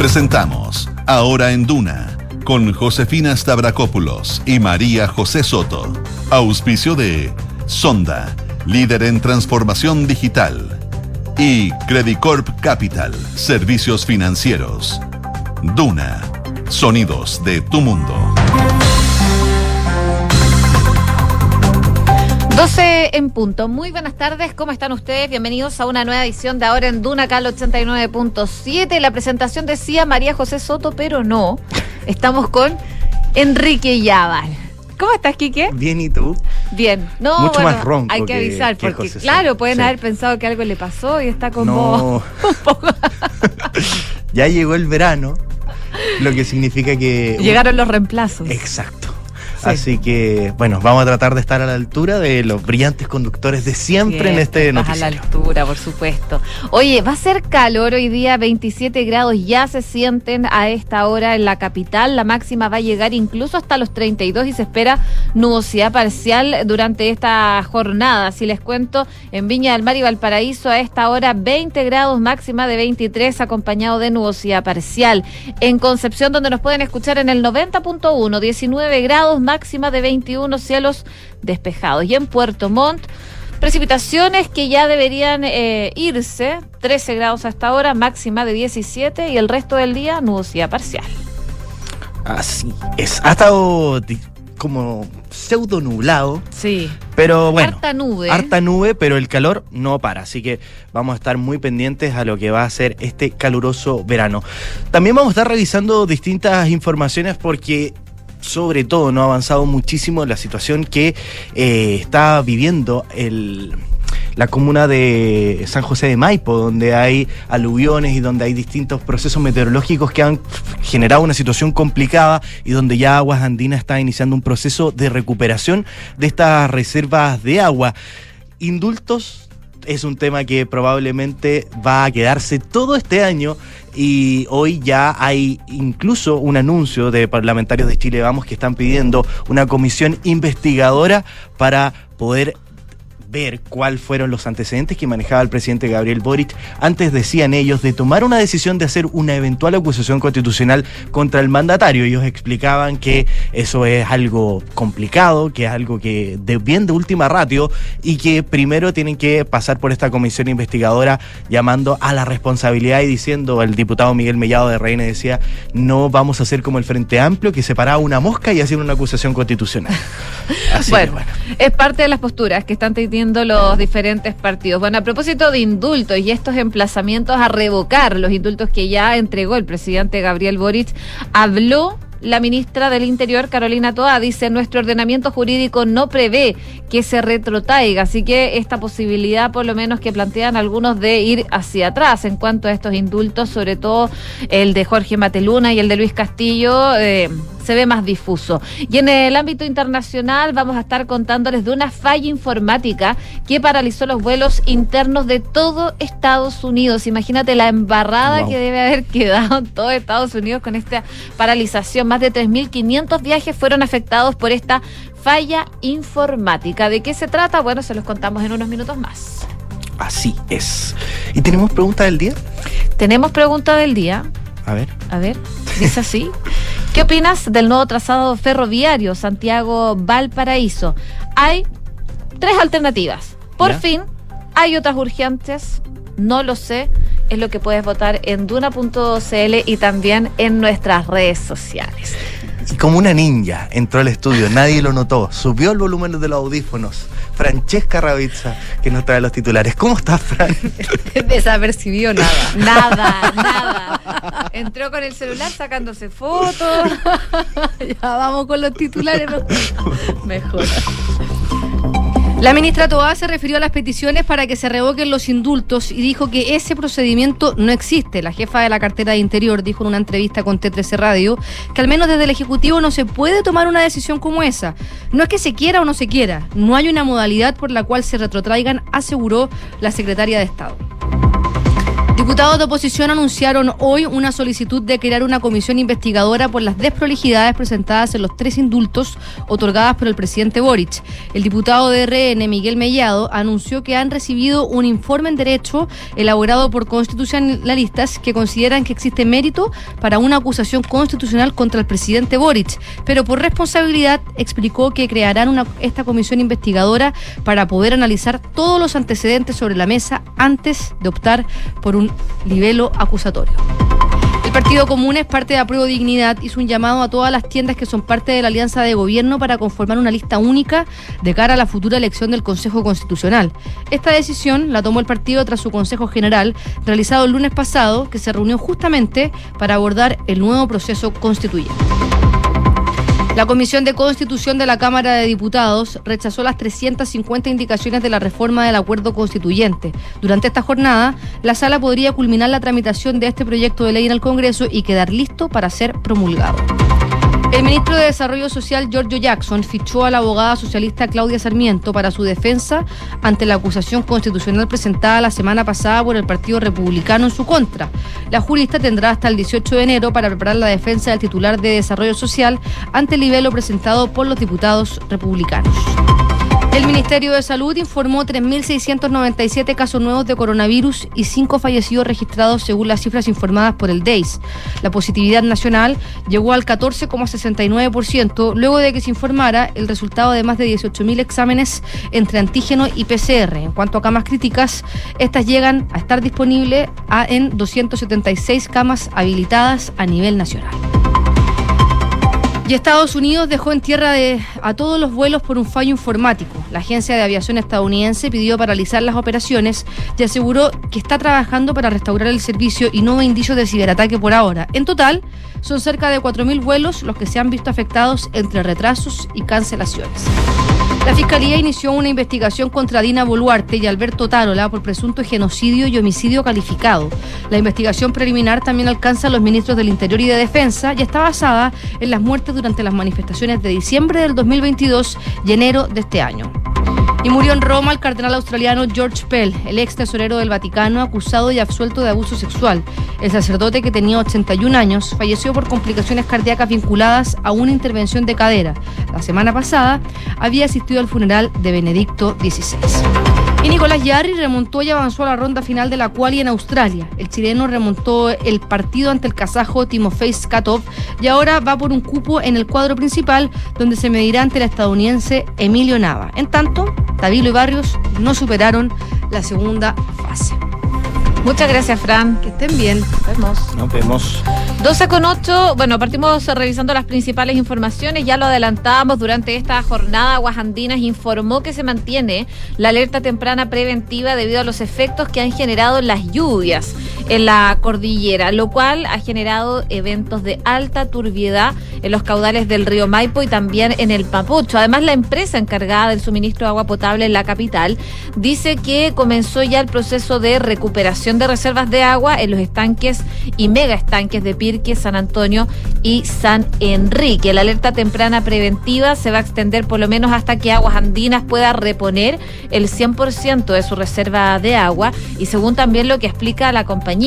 Presentamos Ahora en Duna con Josefina Stavrakopoulos y María José Soto. Auspicio de Sonda, líder en transformación digital. Y Credicorp Capital, servicios financieros. Duna, sonidos de tu mundo. 12 en punto. Muy buenas tardes, ¿cómo están ustedes? Bienvenidos a una nueva edición de Ahora en Duna, Cal 89.7. La presentación decía María José Soto, pero no. Estamos con Enrique Yábal. ¿Cómo estás, Quique? Bien, ¿y tú? Bien. No, Mucho bueno, más ronco hay que avisar, que porque claro, pueden sí. haber pensado que algo le pasó y está como No. un poco... Ya llegó el verano, lo que significa que... Llegaron los reemplazos. Exacto. Así que, bueno, vamos a tratar de estar a la altura de los brillantes conductores de siempre en este Estás a la noticiero. altura, por supuesto. Oye, va a ser calor hoy día, 27 grados, ya se sienten a esta hora en la capital. La máxima va a llegar incluso hasta los 32 y se espera nubosidad parcial durante esta jornada. Si les cuento, en Viña del Mar y Valparaíso a esta hora 20 grados, máxima de 23, acompañado de nubosidad parcial. En Concepción, donde nos pueden escuchar en el 90.1, 19 grados, máxima de 21, cielos despejados. Y en Puerto Montt, Precipitaciones que ya deberían eh, irse, 13 grados hasta ahora, máxima de 17 y el resto del día nubosidad parcial. Así es. Ha estado como pseudo nublado, Sí. pero bueno. Harta nube. Harta nube, pero el calor no para. Así que vamos a estar muy pendientes a lo que va a ser este caluroso verano. También vamos a estar revisando distintas informaciones porque sobre todo no ha avanzado muchísimo la situación que eh, está viviendo el la comuna de San José de Maipo, donde hay aluviones y donde hay distintos procesos meteorológicos que han generado una situación complicada y donde ya Aguas Andinas está iniciando un proceso de recuperación de estas reservas de agua. Indultos es un tema que probablemente va a quedarse todo este año y hoy ya hay incluso un anuncio de parlamentarios de Chile Vamos que están pidiendo una comisión investigadora para poder ver cuáles fueron los antecedentes que manejaba el presidente Gabriel Boric. Antes decían ellos de tomar una decisión de hacer una eventual acusación constitucional contra el mandatario. Ellos explicaban que eso es algo complicado, que es algo que de bien de última ratio y que primero tienen que pasar por esta comisión investigadora llamando a la responsabilidad y diciendo, el diputado Miguel Mellado de Reina decía, no vamos a hacer como el Frente Amplio que separaba una mosca y hacía una acusación constitucional. Así que, bueno, es parte de las posturas que están teniendo los diferentes partidos. Bueno, a propósito de indultos y estos emplazamientos a revocar los indultos que ya entregó el presidente Gabriel Boric, habló la ministra del Interior, Carolina Toa, dice, nuestro ordenamiento jurídico no prevé que se retrotraiga, así que esta posibilidad, por lo menos que plantean algunos, de ir hacia atrás en cuanto a estos indultos, sobre todo el de Jorge Mateluna y el de Luis Castillo, eh, se ve más difuso. Y en el ámbito internacional vamos a estar contándoles de una falla informática que paralizó los vuelos internos de todo Estados Unidos. Imagínate la embarrada Wow. que debe haber quedado en todo Estados Unidos con esta paralización. Más de 3.500 viajes fueron afectados por esta falla informática. ¿De qué se trata? Bueno, se los contamos en unos minutos más. Así es. ¿Y tenemos pregunta del día? Tenemos pregunta del día. A ver. A ver, dice así. ¿Qué opinas del nuevo trazado ferroviario Santiago-Valparaíso? Hay tres alternativas. Por ¿Ya? fin, hay otras urgentes. No lo sé. Es lo que puedes votar en duna.cl y también en nuestras redes sociales. Y como una ninja entró al estudio, nadie lo notó, subió el volumen de los audífonos. Francesca Ravizza, que nos trae los titulares. ¿Cómo estás, Fran? Desapercibió nada. Nada, nada. Entró con el celular sacándose fotos. ya vamos con los titulares. Mejor. La ministra Toá se refirió a las peticiones para que se revoquen los indultos y dijo que ese procedimiento no existe. La jefa de la cartera de Interior dijo en una entrevista con T13 Radio que al menos desde el Ejecutivo no se puede tomar una decisión como esa. No es que se quiera o no se quiera, no hay una modalidad por la cual se retrotraigan, aseguró la secretaria de Estado. Diputados de oposición anunciaron hoy una solicitud de crear una comisión investigadora por las desprolijidades presentadas en los tres indultos otorgadas por el presidente Boric. El diputado de RN, Miguel Mellado, anunció que han recibido un informe en derecho elaborado por constitucionalistas que consideran que existe mérito para una acusación constitucional contra el presidente Boric, pero por responsabilidad explicó que crearán esta comisión investigadora para poder analizar todos los antecedentes sobre la mesa antes de optar por un libelo acusatorio. El Partido Común es parte de Apruebo Dignidad hizo un llamado a todas las tiendas que son parte de la alianza de gobierno para conformar una lista única de cara a la futura elección del Consejo Constitucional. Esta decisión la tomó el partido tras su Consejo General realizado el lunes pasado, que se reunió justamente para abordar el nuevo proceso constituyente. La Comisión de Constitución de la Cámara de Diputados rechazó las 350 indicaciones de la reforma del acuerdo constituyente. Durante esta jornada, la sala podría culminar la tramitación de este proyecto de ley en el Congreso y quedar listo para ser promulgado. El ministro de Desarrollo Social, Giorgio Jackson, fichó a la abogada socialista Claudia Sarmiento para su defensa ante la acusación constitucional presentada la semana pasada por el Partido Republicano en su contra. La jurista tendrá hasta el 18 de enero para preparar la defensa del titular de Desarrollo Social ante el nivel presentado por los diputados republicanos. El Ministerio de Salud informó 3.697 casos nuevos de coronavirus y 5 fallecidos registrados según las cifras informadas por el DEIS. La positividad nacional llegó al 14,69% luego de que se informara el resultado de más de 18.000 exámenes entre antígeno y PCR. En cuanto a camas críticas, estas llegan a estar disponibles en 276 camas habilitadas a nivel nacional. Y Estados Unidos dejó en tierra de, a todos los vuelos por un fallo informático. La Agencia de Aviación estadounidense pidió paralizar las operaciones y aseguró que está trabajando para restaurar el servicio y no hay indicios de ciberataque por ahora. En total, son cerca de 4.000 vuelos los que se han visto afectados entre retrasos y cancelaciones. La Fiscalía inició una investigación contra Dina Boluarte y Alberto Tarola por presunto genocidio y homicidio calificado. La investigación preliminar también alcanza a los ministros del Interior y de Defensa y está basada en las muertes durante las manifestaciones de diciembre del 2022 y enero de este año. Y murió en Roma el cardenal australiano George Pell, el ex tesorero del Vaticano, acusado y absuelto de abuso sexual. El sacerdote, que tenía 81 años, falleció por complicaciones cardíacas vinculadas a una intervención de cadera. La semana pasada había asistido al funeral de Benedicto XVI. Y Nicolás Yarri remontó y avanzó a la ronda final de la quali en Australia. El chileno remontó el partido ante el kazajo Timofey Skatov y ahora va por un cupo en el cuadro principal donde se medirá ante el estadounidense Emilio Nava. En tanto, Tabilo y Barrios no superaron la segunda fase. Muchas gracias, Fran. Que estén bien. Nos vemos. Nos vemos. 12 con 8, bueno, partimos revisando las principales informaciones, ya lo adelantábamos durante esta jornada, Aguas Andinas informó que se mantiene la alerta temprana preventiva debido a los efectos que han generado las lluvias en la cordillera, lo cual ha generado eventos de alta turbiedad en los caudales del río Maipo y también en el Papucho. Además, la empresa encargada del suministro de agua potable en la capital dice que comenzó ya el proceso de recuperación de reservas de agua en los estanques y mega estanques de Pirque, San Antonio y San Enrique. La alerta temprana preventiva se va a extender por lo menos hasta que Aguas Andinas pueda reponer el 100% de su reserva de agua y según también lo que explica la compañía,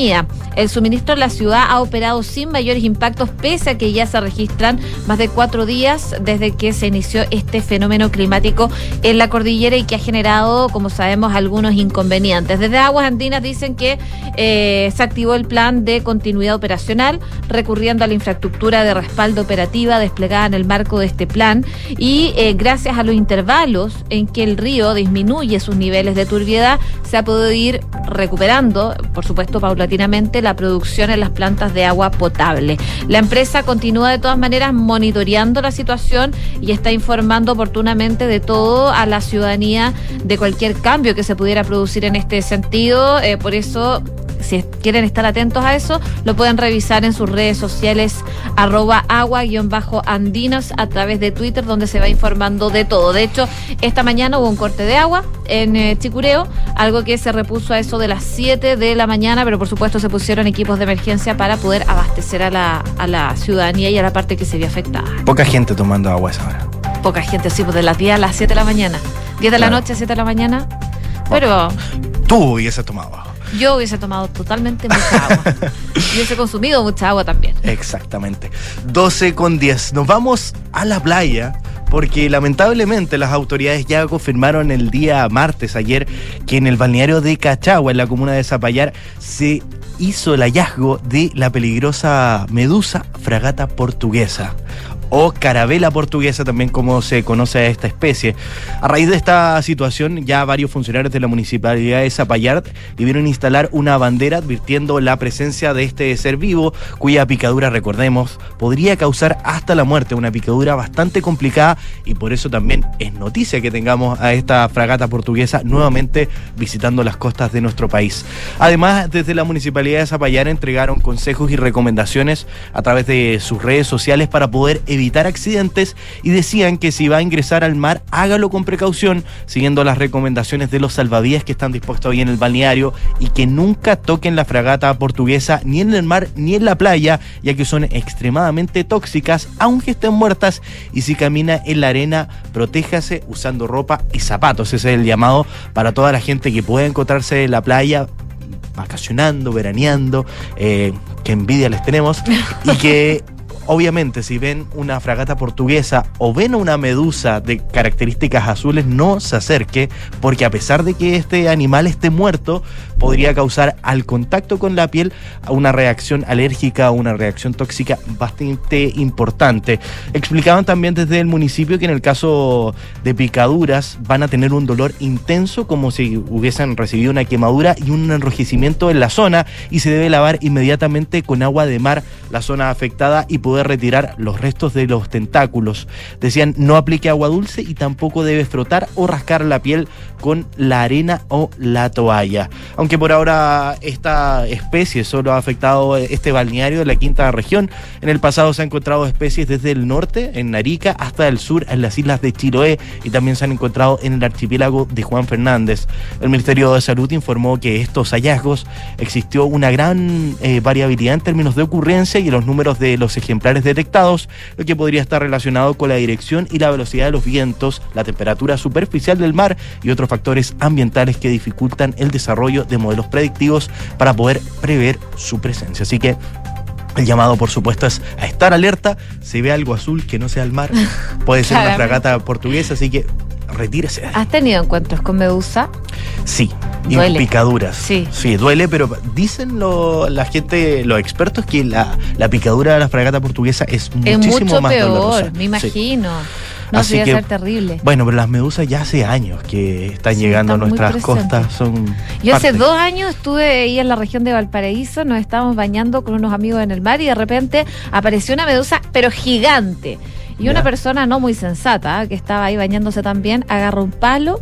el suministro en la ciudad ha operado sin mayores impactos pese a que ya se registran más de cuatro días desde que se inició este fenómeno climático en la cordillera y que ha generado, como sabemos, algunos inconvenientes. Desde Aguas Andinas dicen que eh, se activó el plan de continuidad operacional, recurriendo a la infraestructura de respaldo operativa desplegada en el marco de este plan y eh, gracias a los intervalos en que el río disminuye sus niveles de turbiedad, se ha podido ir recuperando, por supuesto, la producción en las plantas de agua potable. La empresa continúa de todas maneras monitoreando la situación y está informando oportunamente de todo a la ciudadanía de cualquier cambio que se pudiera producir en este sentido. Eh, por eso si quieren estar atentos a eso, lo pueden revisar en sus redes sociales arroba agua-andinos a través de Twitter donde se va informando de todo. De hecho, esta mañana hubo un corte de agua en eh, Chicureo, algo que se repuso a eso de las 7 de la mañana, pero por supuesto se pusieron equipos de emergencia para poder abastecer a la, a la ciudadanía y a la parte que se vio afectada. Poca gente tomando agua a esa hora. Poca gente, sí, pues de las 10 a las 7 de la mañana. 10 de la noche a 7 de la mañana. Pero Tú hubieses tomado agua. Yo hubiese tomado totalmente mucha agua. y hubiese consumido mucha agua también. Exactamente. 12 con 10. Nos vamos a la playa porque lamentablemente las autoridades ya confirmaron el día martes, ayer, que en el balneario de Cachagua, en la comuna de Zapallar, se hizo el hallazgo de la peligrosa medusa fragata portuguesa o carabela portuguesa, también como se conoce a esta especie. A raíz de esta situación, ya varios funcionarios de la municipalidad de Zapallar debieron instalar una bandera advirtiendo la presencia de este ser vivo, cuya picadura, recordemos, podría causar hasta la muerte, una picadura bastante complicada y por eso también es noticia que tengamos a esta fragata portuguesa nuevamente visitando las costas de nuestro país. Además, desde la municipalidad de Zapallar entregaron consejos y recomendaciones a través de sus redes sociales para poder evitar accidentes y decían que si va a ingresar al mar, hágalo con precaución, siguiendo las recomendaciones de los salvavidas que están dispuestos hoy en el balneario y que nunca toquen la fragata portuguesa ni en el mar ni en la playa, ya que son extremadamente tóxicas, aunque estén muertas, y si camina en la arena, protéjase usando ropa y zapatos. Ese es el llamado para toda la gente que pueda encontrarse en la playa vacacionando, veraneando, eh, que envidia les tenemos, y que obviamente, si ven una fragata portuguesa o ven una medusa de características azules, no se acerque, porque a pesar de que este animal esté muerto, podría causar al contacto con la piel una reacción alérgica o una reacción tóxica bastante importante. Explicaban también desde el municipio que en el caso de picaduras van a tener un dolor intenso como si hubiesen recibido una quemadura y un enrojecimiento en la zona y se debe lavar inmediatamente con agua de mar la zona afectada y poder retirar los restos de los tentáculos. Decían no aplique agua dulce y tampoco debe frotar o rascar la piel con la arena o la toalla. Aunque por ahora esta especie solo ha afectado este balneario de la quinta región, en el pasado se han encontrado especies desde el norte, en Narica, hasta el sur, en las islas de Chiloé, y también se han encontrado en el archipiélago de Juan Fernández. El Ministerio de Salud informó que estos hallazgos existió una gran eh, variabilidad en términos de ocurrencia y los números de los ejemplares detectados, lo que podría estar relacionado con la dirección y la velocidad de los vientos, la temperatura superficial del mar y otros factores ambientales que dificultan el desarrollo de modelos predictivos para poder prever su presencia. Así que el llamado, por supuesto, es a estar alerta. Si ve algo azul que no sea el mar, puede ser una fragata portuguesa, así que retírese. ¿Has tenido encuentros con medusa? Sí, y picaduras. Sí. Sí, duele, pero dicen lo, la gente, los expertos, que la, picadura de la fragata portuguesa es muchísimo mucho más peor, me imagino. No, Así que, ser terrible. Bueno, pero las medusas ya hace años que están llegando a nuestras costas. Son Yo hace dos años estuve ahí en la región de Valparaíso, nos estábamos bañando con unos amigos en el mar y de repente apareció una medusa, pero gigante. Y una persona no muy sensata, que estaba ahí bañándose también, agarra un palo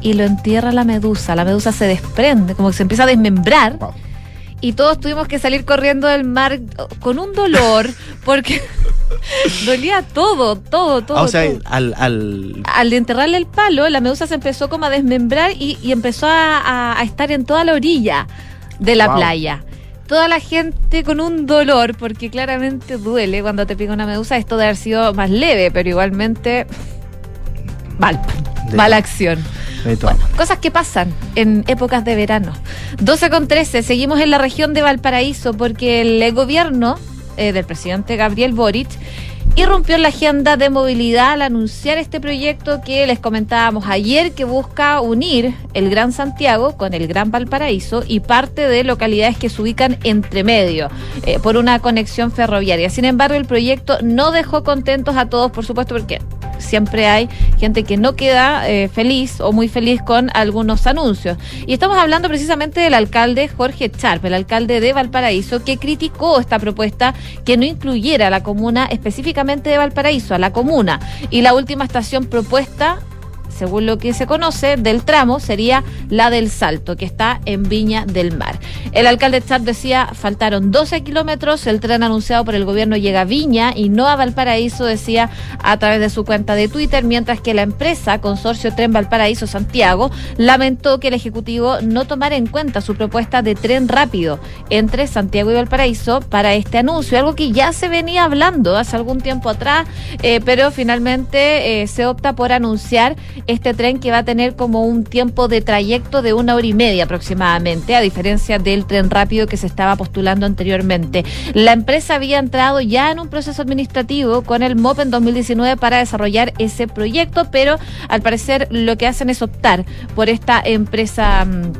y lo entierra la medusa. La medusa se desprende, como que se empieza a desmembrar. Y todos tuvimos que salir corriendo del mar con un dolor, porque dolía todo, todo, todo. Ah, o sea, Al, al... enterrarle el palo, la medusa se empezó como a desmembrar y, empezó a, estar en toda la orilla de la playa toda la gente con un dolor, porque claramente duele cuando te pica una medusa. Esto debe haber sido más leve, pero igualmente mal, mala acción. Bueno, cosas que pasan en épocas de verano. 12 con 13, seguimos en la región de Valparaíso porque el gobierno eh, del presidente Gabriel Boric irrumpió en la agenda de movilidad al anunciar este proyecto que les comentábamos ayer que busca unir el Gran Santiago con el Gran Valparaíso y parte de localidades que se ubican entre medio eh, por una conexión ferroviaria. Sin embargo, el proyecto no dejó contentos a todos, por supuesto, porque siempre hay gente que no queda eh, feliz o muy feliz con algunos anuncios. Y estamos hablando precisamente del alcalde Jorge Charp, el alcalde de Valparaíso, que criticó esta propuesta que no incluyera a la comuna específicamente de Valparaíso, a la comuna. Y la última estación propuesta según lo que se conoce, del tramo sería la del Salto, que está en Viña del Mar. El alcalde Char decía, faltaron 12 kilómetros, el tren anunciado por el gobierno llega a Viña y no a Valparaíso, decía a través de su cuenta de Twitter, mientras que la empresa Consorcio Tren Valparaíso Santiago lamentó que el Ejecutivo no tomara en cuenta su propuesta de tren rápido entre Santiago y Valparaíso para este anuncio, algo que ya se venía hablando hace algún tiempo atrás, eh, pero finalmente eh, se opta por anunciar este tren que va a tener como un tiempo de trayecto de una hora y media aproximadamente, a diferencia del tren rápido que se estaba postulando anteriormente. La empresa había entrado ya en un proceso administrativo con el MOP en 2019 para desarrollar ese proyecto, pero al parecer lo que hacen es optar por esta empresa mm,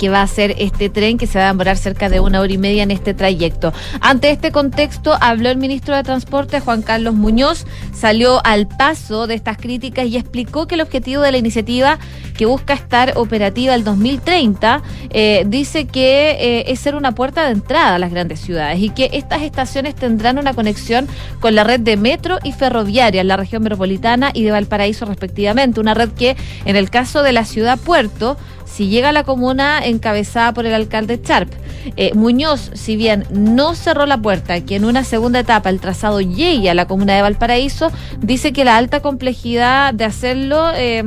que va a ser este tren que se va a demorar cerca de una hora y media en este trayecto. Ante este contexto, habló el ministro de Transporte, Juan Carlos Muñoz, salió al paso de estas críticas y explicó que el objetivo de la iniciativa que busca estar operativa el 2030 eh, dice que eh, es ser una puerta de entrada a las grandes ciudades y que estas estaciones tendrán una conexión con la red de metro y ferroviaria en la región metropolitana y de Valparaíso respectivamente, una red que en el caso de la ciudad puerto si llega a la comuna encabezada por el alcalde Charp. Eh, Muñoz, si bien no cerró la puerta que en una segunda etapa el trazado llegue a la comuna de Valparaíso, dice que la alta complejidad de hacerlo eh,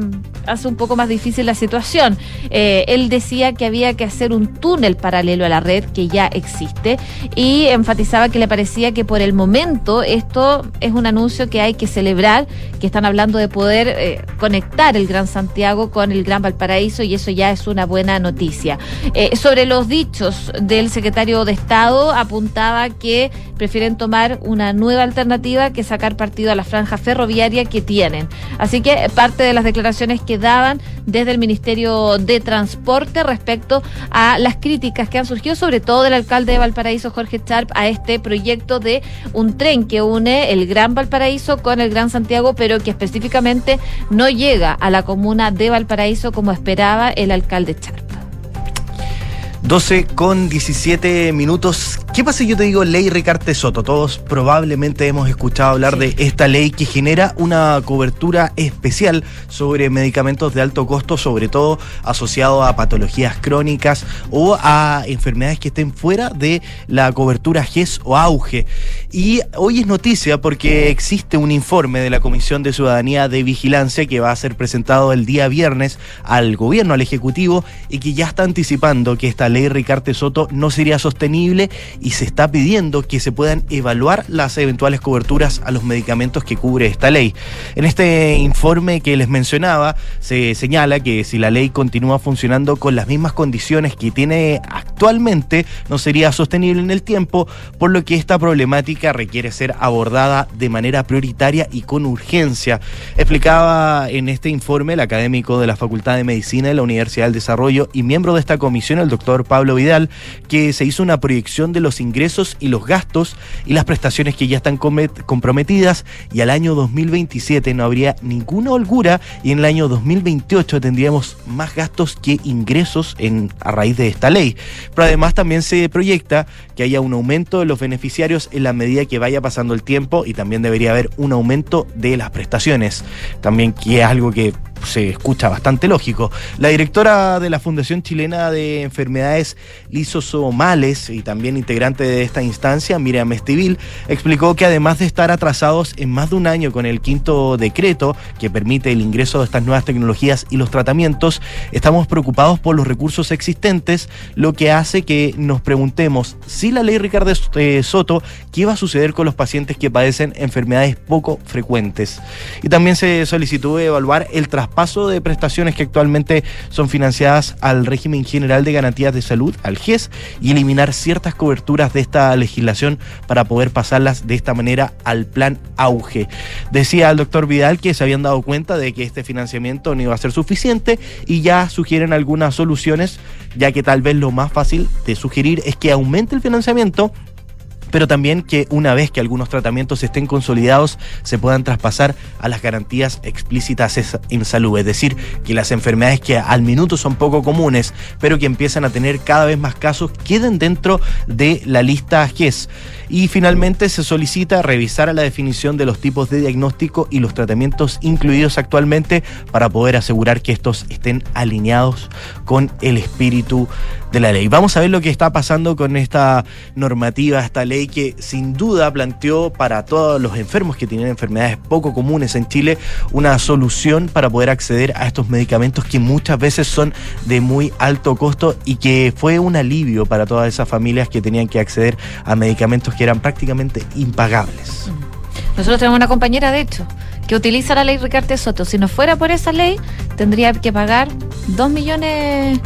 hace un poco más difícil la situación. Eh, él decía que había que hacer un túnel paralelo a la red que ya existe y enfatizaba que le parecía que por el momento esto es un anuncio que hay que celebrar, que están hablando de poder eh, conectar el Gran Santiago con el Gran Valparaíso y eso ya es una buena noticia. Eh, sobre los dichos del secretario de Estado, apuntaba que prefieren tomar una nueva alternativa que sacar partido a la franja ferroviaria que tienen. Así que parte de las declaraciones que daban desde el Ministerio de Transporte respecto a las críticas que han surgido, sobre todo del alcalde de Valparaíso, Jorge Charp, a este proyecto de un tren que une el Gran Valparaíso con el Gran Santiago, pero que específicamente no llega a la comuna de Valparaíso como esperaba el alcalde Charp. 12 con 17 minutos. ¿Qué pasa si yo te digo ley Ricarte Soto? Todos probablemente hemos escuchado hablar de esta ley que genera una cobertura especial sobre medicamentos de alto costo, sobre todo asociados a patologías crónicas o a enfermedades que estén fuera de la cobertura GES o AUGE. Y hoy es noticia porque existe un informe de la Comisión de Ciudadanía de Vigilancia que va a ser presentado el día viernes al gobierno, al Ejecutivo, y que ya está anticipando que esta ley Ricarte Soto no sería sostenible y se está pidiendo que se puedan evaluar las eventuales coberturas a los medicamentos que cubre esta ley. En este informe que les mencionaba, se señala que si la ley continúa funcionando con las mismas condiciones que tiene actualmente, no sería sostenible en el tiempo, por lo que esta problemática requiere ser abordada de manera prioritaria y con urgencia. Explicaba en este informe el académico de la Facultad de Medicina de la Universidad del Desarrollo y miembro de esta comisión, el doctor Pablo Vidal, que se hizo una proyección de los ingresos y los gastos y las prestaciones que ya están comprometidas y al año 2027 no habría ninguna holgura y en el año 2028 tendríamos más gastos que ingresos en, a raíz de esta ley. Pero además también se proyecta que haya un aumento de los beneficiarios en la medida que vaya pasando el tiempo y también debería haber un aumento de las prestaciones. También que es algo que se escucha bastante lógico. La directora de la Fundación Chilena de Enfermedades Lisosomales y también integrante de esta instancia, Miriam Estivil, explicó que además de estar atrasados en más de un año con el quinto decreto que permite el ingreso de estas nuevas tecnologías y los tratamientos, estamos preocupados por los recursos existentes, lo que hace que nos preguntemos si la ley Ricardo eh, Soto, ¿qué va a suceder con los pacientes que padecen enfermedades poco frecuentes? Y también se solicitó evaluar el traspaso paso de prestaciones que actualmente son financiadas al régimen general de garantías de salud, al GES, y eliminar ciertas coberturas de esta legislación para poder pasarlas de esta manera al plan auge. Decía el doctor Vidal que se habían dado cuenta de que este financiamiento no iba a ser suficiente y ya sugieren algunas soluciones, ya que tal vez lo más fácil de sugerir es que aumente el financiamiento pero también que una vez que algunos tratamientos estén consolidados se puedan traspasar a las garantías explícitas en salud, es decir, que las enfermedades que al minuto son poco comunes, pero que empiezan a tener cada vez más casos, queden dentro de la lista GES. Y finalmente se solicita revisar la definición de los tipos de diagnóstico y los tratamientos incluidos actualmente para poder asegurar que estos estén alineados con el espíritu de la ley. Vamos a ver lo que está pasando con esta normativa, esta ley que sin duda planteó para todos los enfermos que tienen enfermedades poco comunes en Chile una solución para poder acceder a estos medicamentos que muchas veces son de muy alto costo y que fue un alivio para todas esas familias que tenían que acceder a medicamentos que eran prácticamente impagables. Nosotros tenemos una compañera, de hecho, que utiliza la ley Ricardo Soto. Si no fuera por esa ley, tendría que pagar dos millones,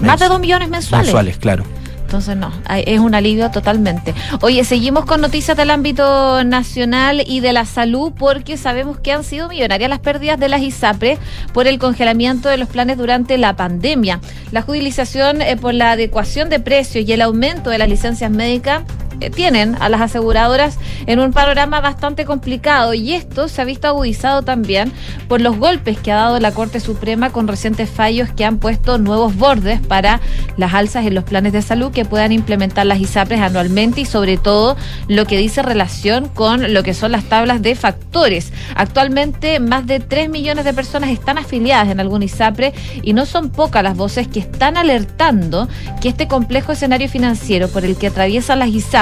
más de dos millones mensuales. Mensuales, claro. Entonces, no, es un alivio totalmente. Oye, seguimos con noticias del ámbito nacional y de la salud porque sabemos que han sido millonarias las pérdidas de las ISAPRES por el congelamiento de los planes durante la pandemia. La judicialización eh, por la adecuación de precios y el aumento de las licencias médicas tienen a las aseguradoras en un panorama bastante complicado y esto se ha visto agudizado también por los golpes que ha dado la Corte Suprema con recientes fallos que han puesto nuevos bordes para las alzas en los planes de salud que puedan implementar las ISAPRES anualmente y sobre todo lo que dice relación con lo que son las tablas de factores. Actualmente más de 3 millones de personas están afiliadas en algún ISAPRE y no son pocas las voces que están alertando que este complejo escenario financiero por el que atraviesan las ISAPRES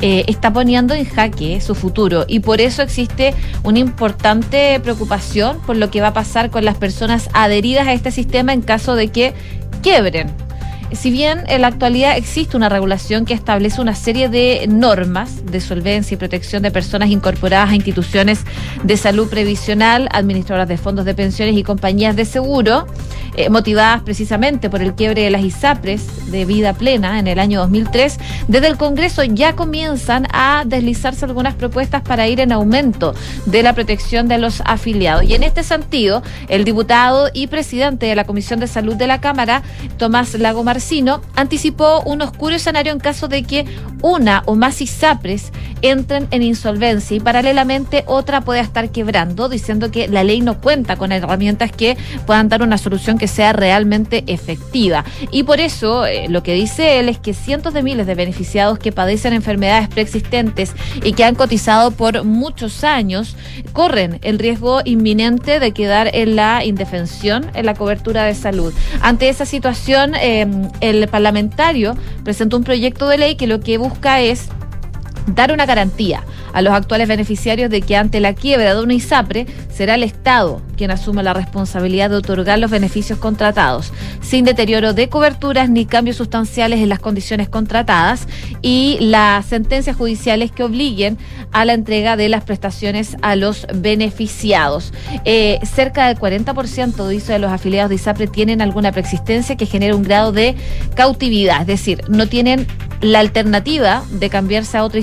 eh, está poniendo en jaque su futuro. Y por eso existe una importante preocupación por lo que va a pasar con las personas adheridas a este sistema en caso de que quiebren si bien en la actualidad existe una regulación que establece una serie de normas de solvencia y protección de personas incorporadas a instituciones de salud previsional, administradoras de fondos de pensiones y compañías de seguro, eh, motivadas precisamente por el quiebre de las ISAPRES de vida plena en el año 2003, desde el Congreso ya comienzan a deslizarse algunas propuestas para ir en aumento de la protección de los afiliados. Y en este sentido, el diputado y presidente de la Comisión de Salud de la Cámara, Tomás Anticipó un oscuro escenario en caso de que una o más ISAPRES entren en insolvencia y paralelamente otra pueda estar quebrando, diciendo que la ley no cuenta con herramientas que puedan dar una solución que sea realmente efectiva. Y por eso eh, lo que dice él es que cientos de miles de beneficiados que padecen enfermedades preexistentes y que han cotizado por muchos años corren el riesgo inminente de quedar en la indefensión en la cobertura de salud. Ante esa situación, eh, el parlamentario presentó un proyecto de ley que lo que busca es dar una garantía a los actuales beneficiarios de que ante la quiebra de una ISAPRE será el Estado quien asuma la responsabilidad de otorgar los beneficios contratados, sin deterioro de coberturas ni cambios sustanciales en las condiciones contratadas y las sentencias judiciales que obliguen a la entrega de las prestaciones a los beneficiados. Eh, cerca del 40% dice de los afiliados de ISAPRE tienen alguna preexistencia que genera un grado de cautividad, es decir, no tienen la alternativa de cambiarse a otro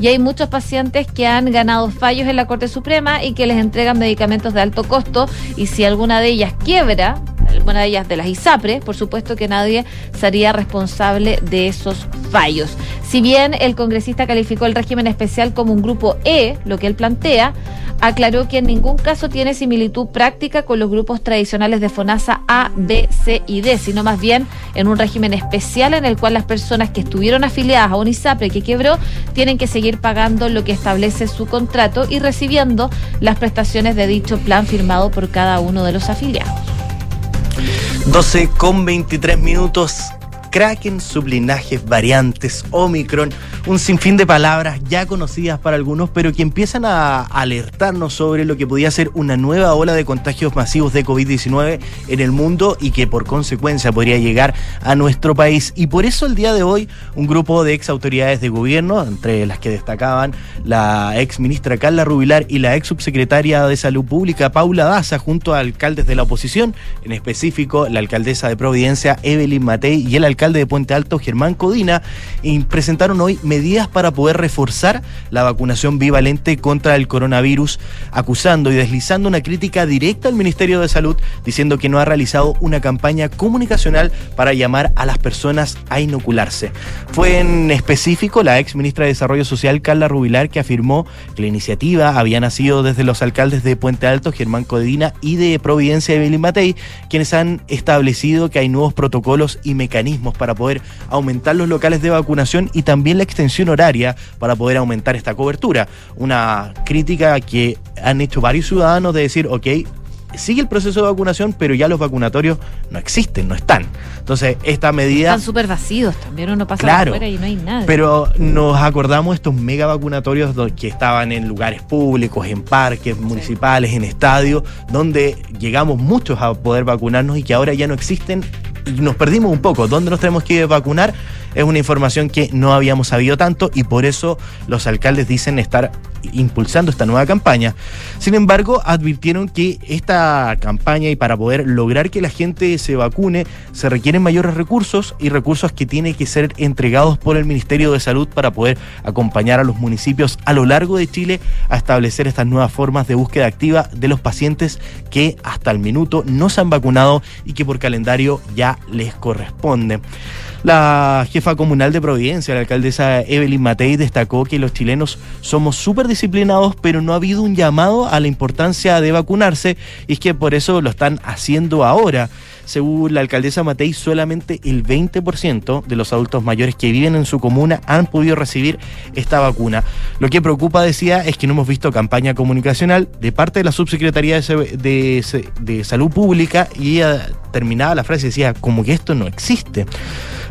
Y hay muchos pacientes que han ganado fallos en la Corte Suprema y que les entregan medicamentos de alto costo. Y si alguna de ellas quiebra, alguna de ellas de las ISAPRE, por supuesto que nadie sería responsable de esos fallos. Si bien el congresista calificó el régimen especial como un grupo E, lo que él plantea, aclaró que en ningún caso tiene similitud práctica con los grupos tradicionales de FONASA A, B, C y D, sino más bien en un régimen especial en el cual las personas que estuvieron afiliadas a un ISAPRE que quebró tienen que seguir pagando lo que establece su contrato y recibiendo las prestaciones de dicho plan firmado por cada uno de los afiliados. 12 con 23 minutos. Kraken, sublinajes, variantes, Omicron, un sinfín de palabras ya conocidas para algunos, pero que empiezan a alertarnos sobre lo que podía ser una nueva ola de contagios masivos de COVID-19 en el mundo y que por consecuencia podría llegar a nuestro país. Y por eso el día de hoy un grupo de ex autoridades de gobierno, entre las que destacaban la ex ministra Carla Rubilar y la ex subsecretaria de Salud Pública Paula Daza, junto a alcaldes de la oposición, en específico la alcaldesa de Providencia Evelyn Matei y el alcalde alcalde de Puente Alto, Germán Codina, presentaron hoy medidas para poder reforzar la vacunación bivalente contra el coronavirus, acusando y deslizando una crítica directa al Ministerio de Salud, diciendo que no ha realizado una campaña comunicacional para llamar a las personas a inocularse. Fue en específico la ex ministra de Desarrollo Social, Carla Rubilar, que afirmó que la iniciativa había nacido desde los alcaldes de Puente Alto, Germán Codina, y de Providencia, Evelyn Matei, quienes han establecido que hay nuevos protocolos y mecanismos para poder aumentar los locales de vacunación y también la extensión horaria para poder aumentar esta cobertura. Una crítica que han hecho varios ciudadanos de decir, ok, sigue el proceso de vacunación, pero ya los vacunatorios no existen, no están. Entonces, esta medida... Están súper vacíos también, uno pasa claro, afuera y no hay nada. Pero nos acordamos de estos mega vacunatorios que estaban en lugares públicos, en parques municipales, en estadios, donde llegamos muchos a poder vacunarnos y que ahora ya no existen nos perdimos un poco. ¿Dónde nos tenemos que vacunar? Es una información que no habíamos sabido tanto y por eso los alcaldes dicen estar impulsando esta nueva campaña. Sin embargo, advirtieron que esta campaña y para poder lograr que la gente se vacune se requieren mayores recursos y recursos que tienen que ser entregados por el Ministerio de Salud para poder acompañar a los municipios a lo largo de Chile a establecer estas nuevas formas de búsqueda activa de los pacientes que hasta el minuto no se han vacunado y que por calendario ya les corresponde. La jefa comunal de Providencia, la alcaldesa Evelyn Matei, destacó que los chilenos somos súper disciplinados, pero no ha habido un llamado a la importancia de vacunarse y es que por eso lo están haciendo ahora. Según la alcaldesa Matei, solamente el 20% de los adultos mayores que viven en su comuna han podido recibir esta vacuna. Lo que preocupa, decía, es que no hemos visto campaña comunicacional de parte de la Subsecretaría de, Salud Pública y ella terminaba la frase y decía, como que esto no existe.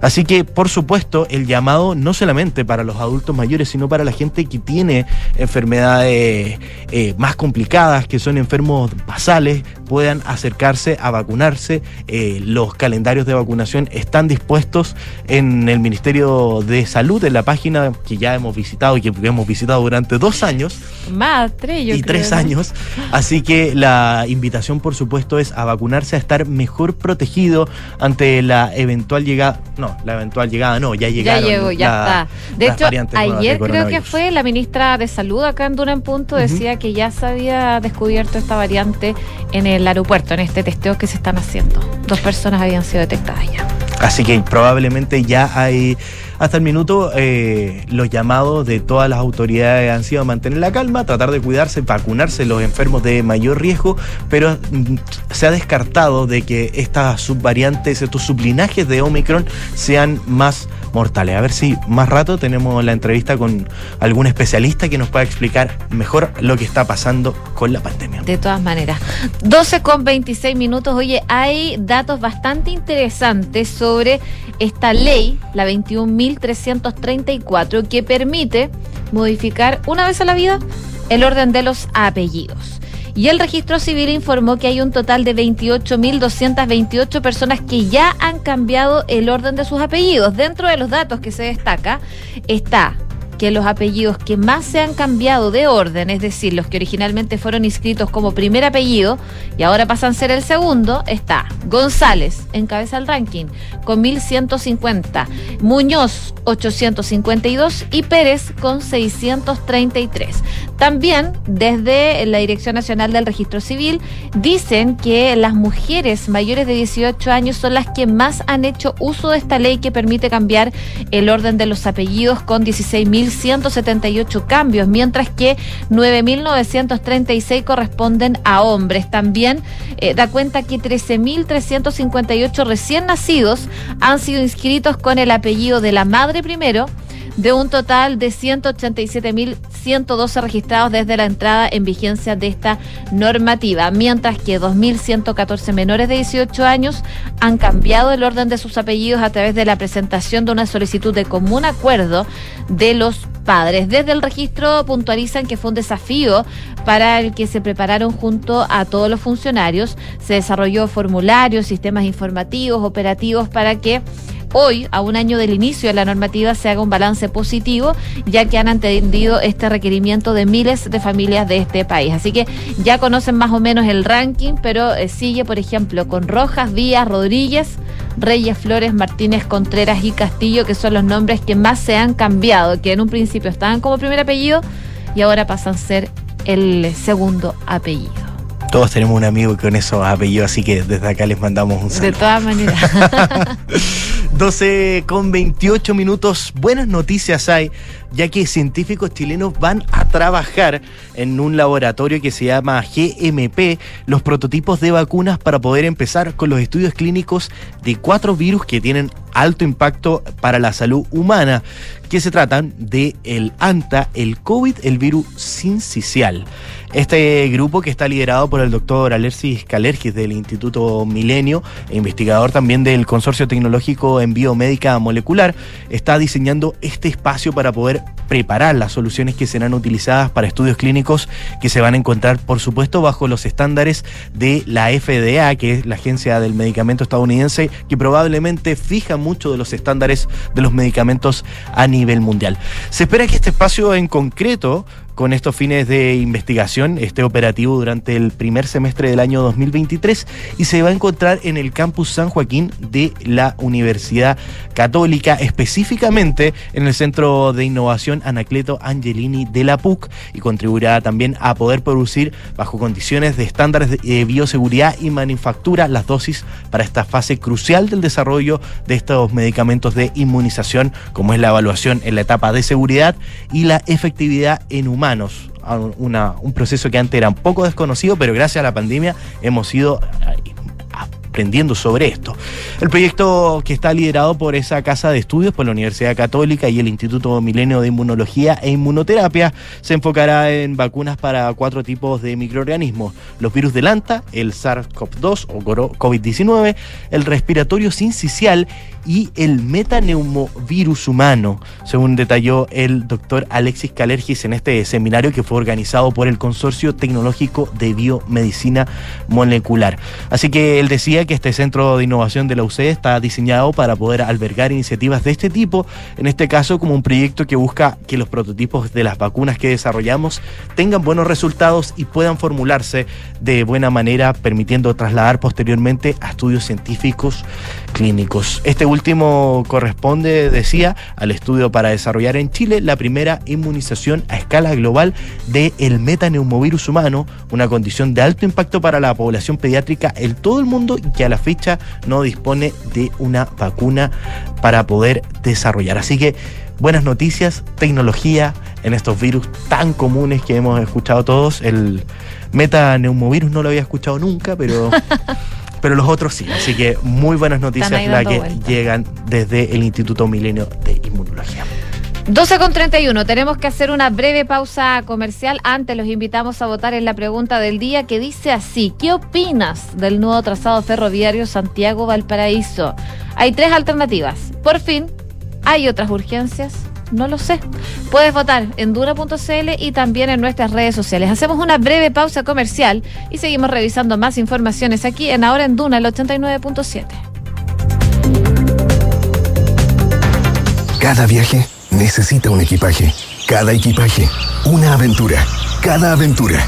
Así que, por supuesto, el llamado no solamente para los adultos mayores, sino para la gente que tiene enfermedades eh, más complicadas, que son enfermos basales, puedan acercarse a vacunarse. Eh, los calendarios de vacunación están dispuestos en el Ministerio de Salud, en la página que ya hemos visitado y que hemos visitado durante dos años. Más, tres, yo Y tres años. Así que la invitación, por supuesto, es a vacunarse, a estar mejor protegido ante la eventual llegada. No, la eventual llegada no, ya llegaron. Ya llegó, ya está. De hecho, ayer creo que fue la ministra de Salud acá en Duna en Punto, decía que ya se había descubierto esta variante en el aeropuerto, en este testeo que se están haciendo. Dos personas habían sido detectadas ya. Así que probablemente ya hay, hasta el minuto, eh, los llamados de todas las autoridades han sido mantener la calma, tratar de cuidarse, vacunarse los enfermos de mayor riesgo, pero mm, se ha descartado de que estas subvariantes, estos sublinajes de Omicron sean más mortales. A ver si más rato tenemos la entrevista con algún especialista que nos pueda explicar mejor lo que está pasando con la pandemia. De todas maneras. 12 con 26 minutos. Oye, hay datos bastante interesantes sobre esta ley, la 21.334, que permite modificar una vez a la vida el orden de los apellidos. Y el registro civil informó que hay un total de 28.228 personas que ya han cambiado el orden de sus apellidos. Dentro de los datos que se destaca está que los apellidos que más se han cambiado de orden, es decir, los que originalmente fueron inscritos como primer apellido y ahora pasan a ser el segundo, está González, encabeza el ranking, con 1150, Muñoz, 852 y Pérez con 633. También desde la Dirección Nacional del Registro Civil dicen que las mujeres mayores de 18 años son las que más han hecho uso de esta ley que permite cambiar el orden de los apellidos con 16.000 1.178 cambios, mientras que 9.936 corresponden a hombres. También eh, da cuenta que 13.358 recién nacidos han sido inscritos con el apellido de la madre primero de un total de 187.112 registrados desde la entrada en vigencia de esta normativa, mientras que 2.114 menores de 18 años han cambiado el orden de sus apellidos a través de la presentación de una solicitud de común acuerdo de los padres. Desde el registro puntualizan que fue un desafío para el que se prepararon junto a todos los funcionarios. Se desarrolló formularios, sistemas informativos, operativos para que hoy, a un año del inicio de la normativa, se haga un balance positivo, ya que han atendido este requerimiento de miles de familias de este país. Así que ya conocen más o menos el ranking, pero eh, sigue, por ejemplo, con Rojas, Díaz, Rodríguez, Reyes, Flores, Martínez, Contreras y Castillo, que son los nombres que más se han cambiado, que en un principio estaban como primer apellido y ahora pasan a ser el segundo apellido. Todos tenemos un amigo con esos apellidos, así que desde acá les mandamos un saludo. De todas maneras. 12 con 28 minutos. Buenas noticias hay, ya que científicos chilenos van a trabajar en un laboratorio que se llama GMP, los prototipos de vacunas para poder empezar con los estudios clínicos de cuatro virus que tienen alto impacto para la salud humana, que se tratan de el ANTA, el COVID, el virus sincicial. Este grupo que está liderado por el doctor Alercis Calergis del Instituto Milenio, e investigador también del Consorcio Tecnológico en Biomédica Molecular, está diseñando este espacio para poder preparar las soluciones que serán utilizadas para estudios clínicos que se van a encontrar, por supuesto, bajo los estándares de la FDA, que es la Agencia del Medicamento estadounidense, que probablemente fija mucho de los estándares de los medicamentos a nivel mundial. Se espera que este espacio en concreto con estos fines de investigación esté operativo durante el primer semestre del año 2023 y se va a encontrar en el campus San Joaquín de la Universidad Católica, específicamente en el Centro de Innovación Anacleto Angelini de la PUC y contribuirá también a poder producir bajo condiciones de estándares de bioseguridad y manufactura las dosis para esta fase crucial del desarrollo de estos medicamentos de inmunización, como es la evaluación en la etapa de seguridad y la efectividad en humanos un proceso que antes era un poco desconocido, pero gracias a la pandemia hemos ido eh, aprendiendo sobre esto. El proyecto que está liderado por esa casa de estudios, por la Universidad Católica y el Instituto Milenio de Inmunología e Inmunoterapia, se enfocará en vacunas para cuatro tipos de microorganismos: los virus del ANTA, el SARS-CoV-2 o COVID-19, el respiratorio sincicial y el metaneumovirus humano, según detalló el doctor Alexis Calergis en este seminario que fue organizado por el Consorcio Tecnológico de Biomedicina Molecular. Así que él decía que este centro de innovación de la UCE está diseñado para poder albergar iniciativas de este tipo, en este caso como un proyecto que busca que los prototipos de las vacunas que desarrollamos tengan buenos resultados y puedan formularse de buena manera, permitiendo trasladar posteriormente a estudios científicos clínicos. Este último corresponde, decía, al estudio para desarrollar en Chile la primera inmunización a escala global del el metaneumovirus humano, una condición de alto impacto para la población pediátrica en todo el mundo y que a la fecha no dispone de una vacuna para poder desarrollar. Así que buenas noticias, tecnología en estos virus tan comunes que hemos escuchado todos. El metaneumovirus no lo había escuchado nunca, pero pero los otros sí. Así que muy buenas noticias las que llegan desde el Instituto Milenio de Inmunología. 12 con 31, tenemos que hacer una breve pausa comercial. Antes los invitamos a votar en la pregunta del día que dice así, ¿qué opinas del nuevo trazado ferroviario Santiago-Valparaíso? Hay tres alternativas. Por fin, ¿hay otras urgencias? No lo sé. Puedes votar en dura.cl y también en nuestras redes sociales. Hacemos una breve pausa comercial y seguimos revisando más informaciones aquí en Ahora en Duna, el 89.7. Cada viaje necesita un equipaje. Cada equipaje, una aventura. Cada aventura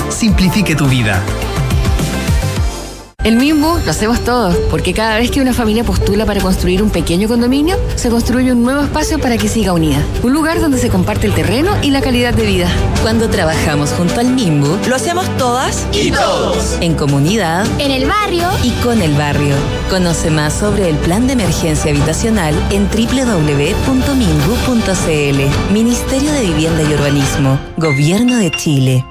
simplifique tu vida. El mismo lo hacemos todos, porque cada vez que una familia postula para construir un pequeño condominio, se construye un nuevo espacio para que siga unida. Un lugar donde se comparte el terreno y la calidad de vida. Cuando trabajamos junto al MIMBU, lo hacemos todas y todos. En comunidad, en el barrio y con el barrio. Conoce más sobre el plan de emergencia habitacional en www.minbu.cl. Ministerio de Vivienda y Urbanismo. Gobierno de Chile.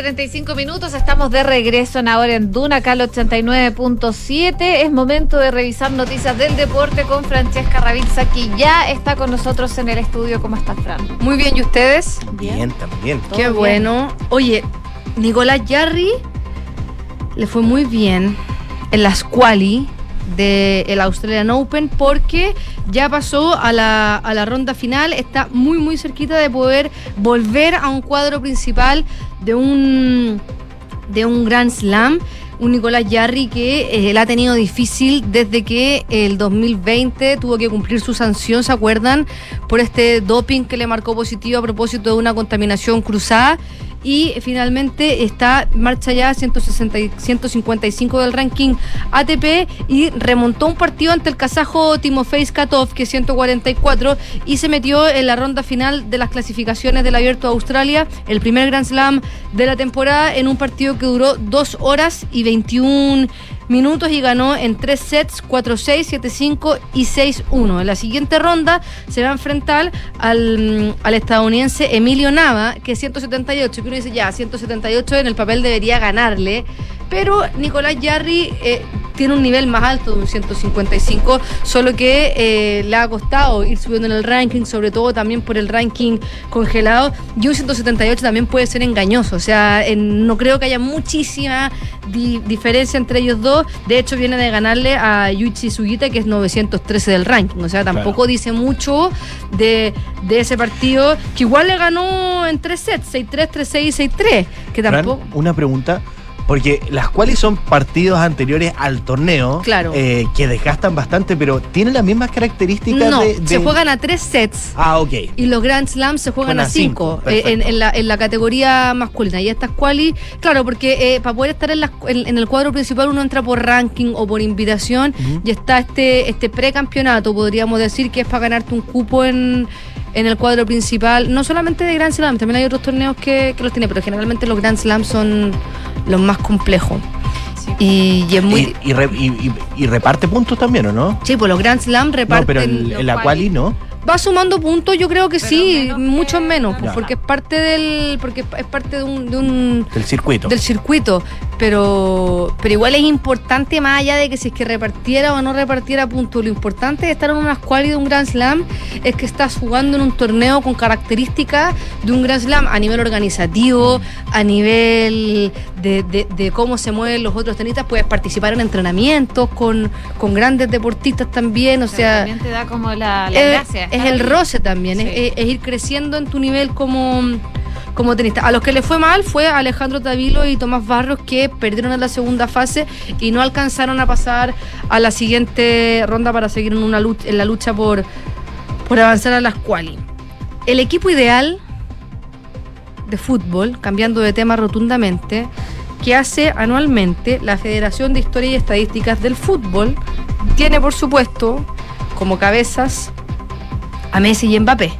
35 minutos, estamos de regreso en ahora en Duna, Cal 89.7. Es momento de revisar noticias del deporte con Francesca Ravizza, que ya está con nosotros en el estudio. ¿Cómo estás, Fran? Muy bien, ¿y ustedes? Bien, también. Qué bueno. Oye, Nicolás Jarry le fue muy bien en las quali del Australian Open porque ya pasó a la, a la ronda final, está muy muy cerquita de poder volver a un cuadro principal de un, de un Grand Slam un Nicolás Yarri que eh, la ha tenido difícil desde que el 2020 tuvo que cumplir su sanción, ¿se acuerdan? Por este doping que le marcó positivo a propósito de una contaminación cruzada y finalmente está marcha ya 160, 155 del ranking ATP y remontó un partido ante el kazajo Timofey Skatov, que es 144, y se metió en la ronda final de las clasificaciones del Abierto de Australia, el primer Grand Slam de la temporada, en un partido que duró 2 horas y 21 minutos y ganó en tres sets 4-6, 7-5 y 6-1. En la siguiente ronda se va a enfrentar al, al estadounidense Emilio Nava, que es 178, que uno dice ya, 178 en el papel debería ganarle, pero Nicolás Yarri eh, tiene un nivel más alto de un 155, solo que eh, le ha costado ir subiendo en el ranking, sobre todo también por el ranking congelado, y un 178 también puede ser engañoso, o sea, no creo que haya muchísima diferencia entre ellos dos, de hecho viene de ganarle a Yuichi Sugita, que es 913 del ranking, o sea, tampoco dice mucho de, de, ese partido, que igual le ganó en tres sets, 6-3, 3-6 y 6-3, que tampoco... una pregunta porque las cuales son partidos anteriores al torneo, claro. Eh, que desgastan bastante, pero tienen las mismas características no, de, se juegan a tres sets. Ah, ok. Y los Grand Slams se juegan a cinco, eh, en, la, en, la, categoría masculina. Y estas quali, claro, porque eh, para poder estar en, en, el cuadro principal uno entra por ranking o por invitación y está este, este precampeonato, podríamos decir, que es para ganarte un cupo en en el cuadro principal, no solamente de Grand Slam, también hay otros torneos que, los tiene, pero generalmente los Grand Slam son los más complejos. Y, es muy... Y, reparte puntos también, ¿o no? Sí, pues los Grand Slam reparten... No, pero en, la quali no va sumando puntos, yo creo que sí, mucho menos, porque es parte del, porque es parte de un, de un del circuito. Del circuito pero, pero igual es importante, más allá de que si es que repartiera o no repartiera puntos, lo importante de estar en una squad de un Grand Slam es que estás jugando en un torneo con características de un Grand Slam a nivel organizativo, a nivel de, cómo se mueven los otros tenistas, puedes participar en entrenamientos con, con grandes deportistas también, o sea... También te da como la, gracia. Es el roce también, es ir creciendo en tu nivel como como tenista. A los que le fue mal fue Alejandro Tavilo y Tomás Barros que perdieron en la segunda fase y no alcanzaron a pasar a la siguiente ronda para seguir en, una lucha, en la lucha por, por avanzar a las quali. El equipo ideal de fútbol, cambiando de tema rotundamente, que hace anualmente la Federación de Historia y Estadísticas del Fútbol, tiene por supuesto como cabezas a Messi y Mbappé.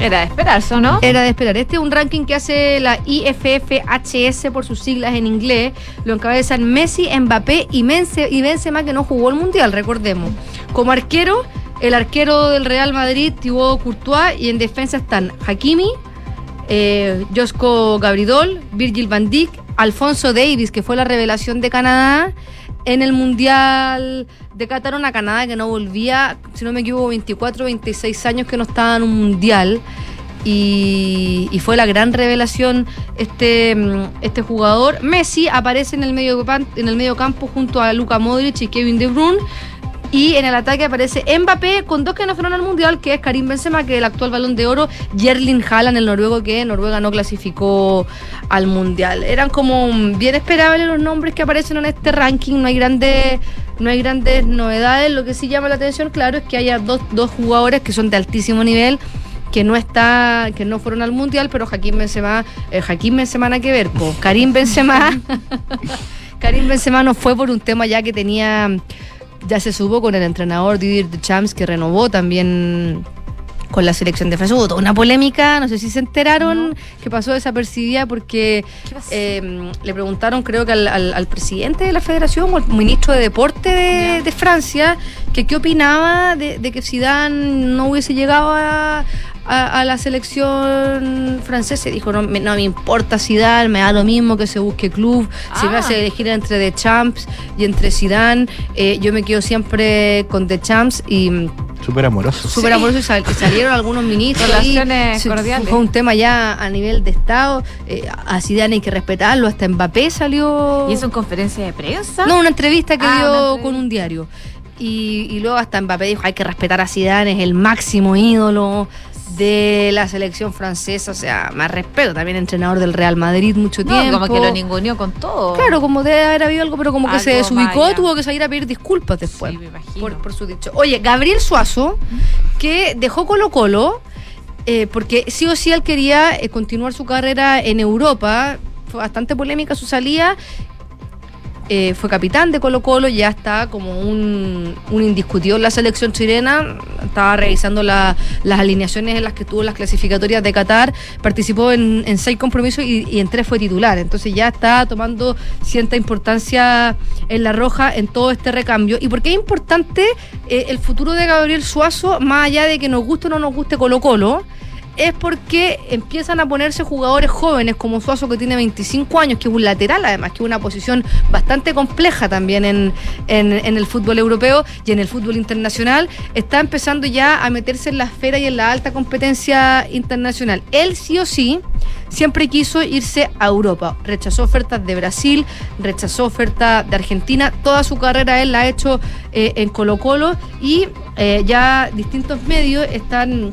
Era de esperarse, ¿no? Era de esperar. Este es un ranking que hace la IFFHS por sus siglas en inglés. Lo encabezan Messi, Mbappé y, Mense, y Benzema, que no jugó el Mundial, recordemos. Como arquero, el arquero del Real Madrid, Thibaut Courtois, y en defensa están Hakimi, eh, Josco Gabridol, Virgil van Dijk, Alfonso Davis, que fue la revelación de Canadá, en el Mundial de Qatar, una Canadá que no volvía, si no me equivoco, 24, 26 años que no estaba en un Mundial. Y, fue la gran revelación este, mm, este jugador. Messi aparece en el medio, en el medio campo junto a Luka Modric y Kevin De Bruyne. Y en el ataque aparece Mbappé con dos que no fueron al Mundial, que es Karim Benzema, que es el actual balón de oro, y Erling Haaland, el noruego, que Noruega no clasificó al Mundial. Eran como bien esperables los nombres que aparecen en este ranking, no hay grandes, no hay grandes novedades. Lo que sí llama la atención, claro, es que haya dos, dos jugadores que son de altísimo nivel que no está, que no fueron al mundial, pero Joaquín Benzema, eh, Joaquín Benzema nada que ver, po. Karim Benzema, Karim Benzema no fue por un tema ya que tenía, ya se supo con el entrenador Didier Deschamps que renovó también con la selección de Francia. Hubo toda una polémica, no sé si se enteraron, que pasó desapercibida porque eh, le preguntaron, creo que al, al- al presidente de la federación o al ministro de deporte de, de Francia, que qué opinaba de, de que Zidane no hubiese llegado a, a- a la selección francesa. Y dijo, no, me- no me importa Zidane, me da lo mismo que se busque club, si me Ah. hace elegir entre Deschamps y entre Zidane, eh, yo me quedo siempre con Deschamps y Súper amoroso. súper amoroso y, sal- y salieron algunos ministros. Relaciones Se- cordiales. Fue un tema ya a nivel de Estado. eh, a Zidane hay que respetarlo. Hasta Mbappé salió. ¿Y eso en conferencia de prensa? No, una entrevista que Ah, dio entrevista. con un diario. Y, y luego hasta Mbappé dijo, hay que respetar a Zidane, es el máximo ídolo de la selección francesa, o sea, más respeto, también entrenador del Real Madrid mucho No, tiempo. como que lo ninguneó con todo. Claro, como debe haber habido algo, pero como que se desubicó, tuvo que salir a pedir disculpas después Sí, me imagino. por, por su dicho. Oye, Gabriel Suazo, que dejó Colo Colo, eh, porque sí o sí él quería eh, continuar su carrera en Europa, fue bastante polémica su salida. Eh, fue capitán de Colo Colo, ya está como un, indiscutido en la selección chilena, estaba revisando la- las alineaciones en las que tuvo las clasificatorias de Qatar, participó en, en seis compromisos y, y en tres fue titular, entonces ya está tomando cierta importancia en la roja en todo este recambio. ¿Y por qué es importante eh, el futuro de Gabriel Suazo, más allá de que nos guste o no nos guste Colo Colo? Es porque empiezan a ponerse jugadores jóvenes como Suazo que tiene 25 años, que es un lateral además, que es una posición bastante compleja también en, el fútbol europeo y en el fútbol internacional, está empezando ya a meterse en la esfera y en la alta competencia internacional. Él sí o sí siempre quiso irse a Europa, rechazó ofertas de Brasil, rechazó ofertas de Argentina, toda su carrera él la ha hecho eh, en Colo Colo y eh, ya distintos medios están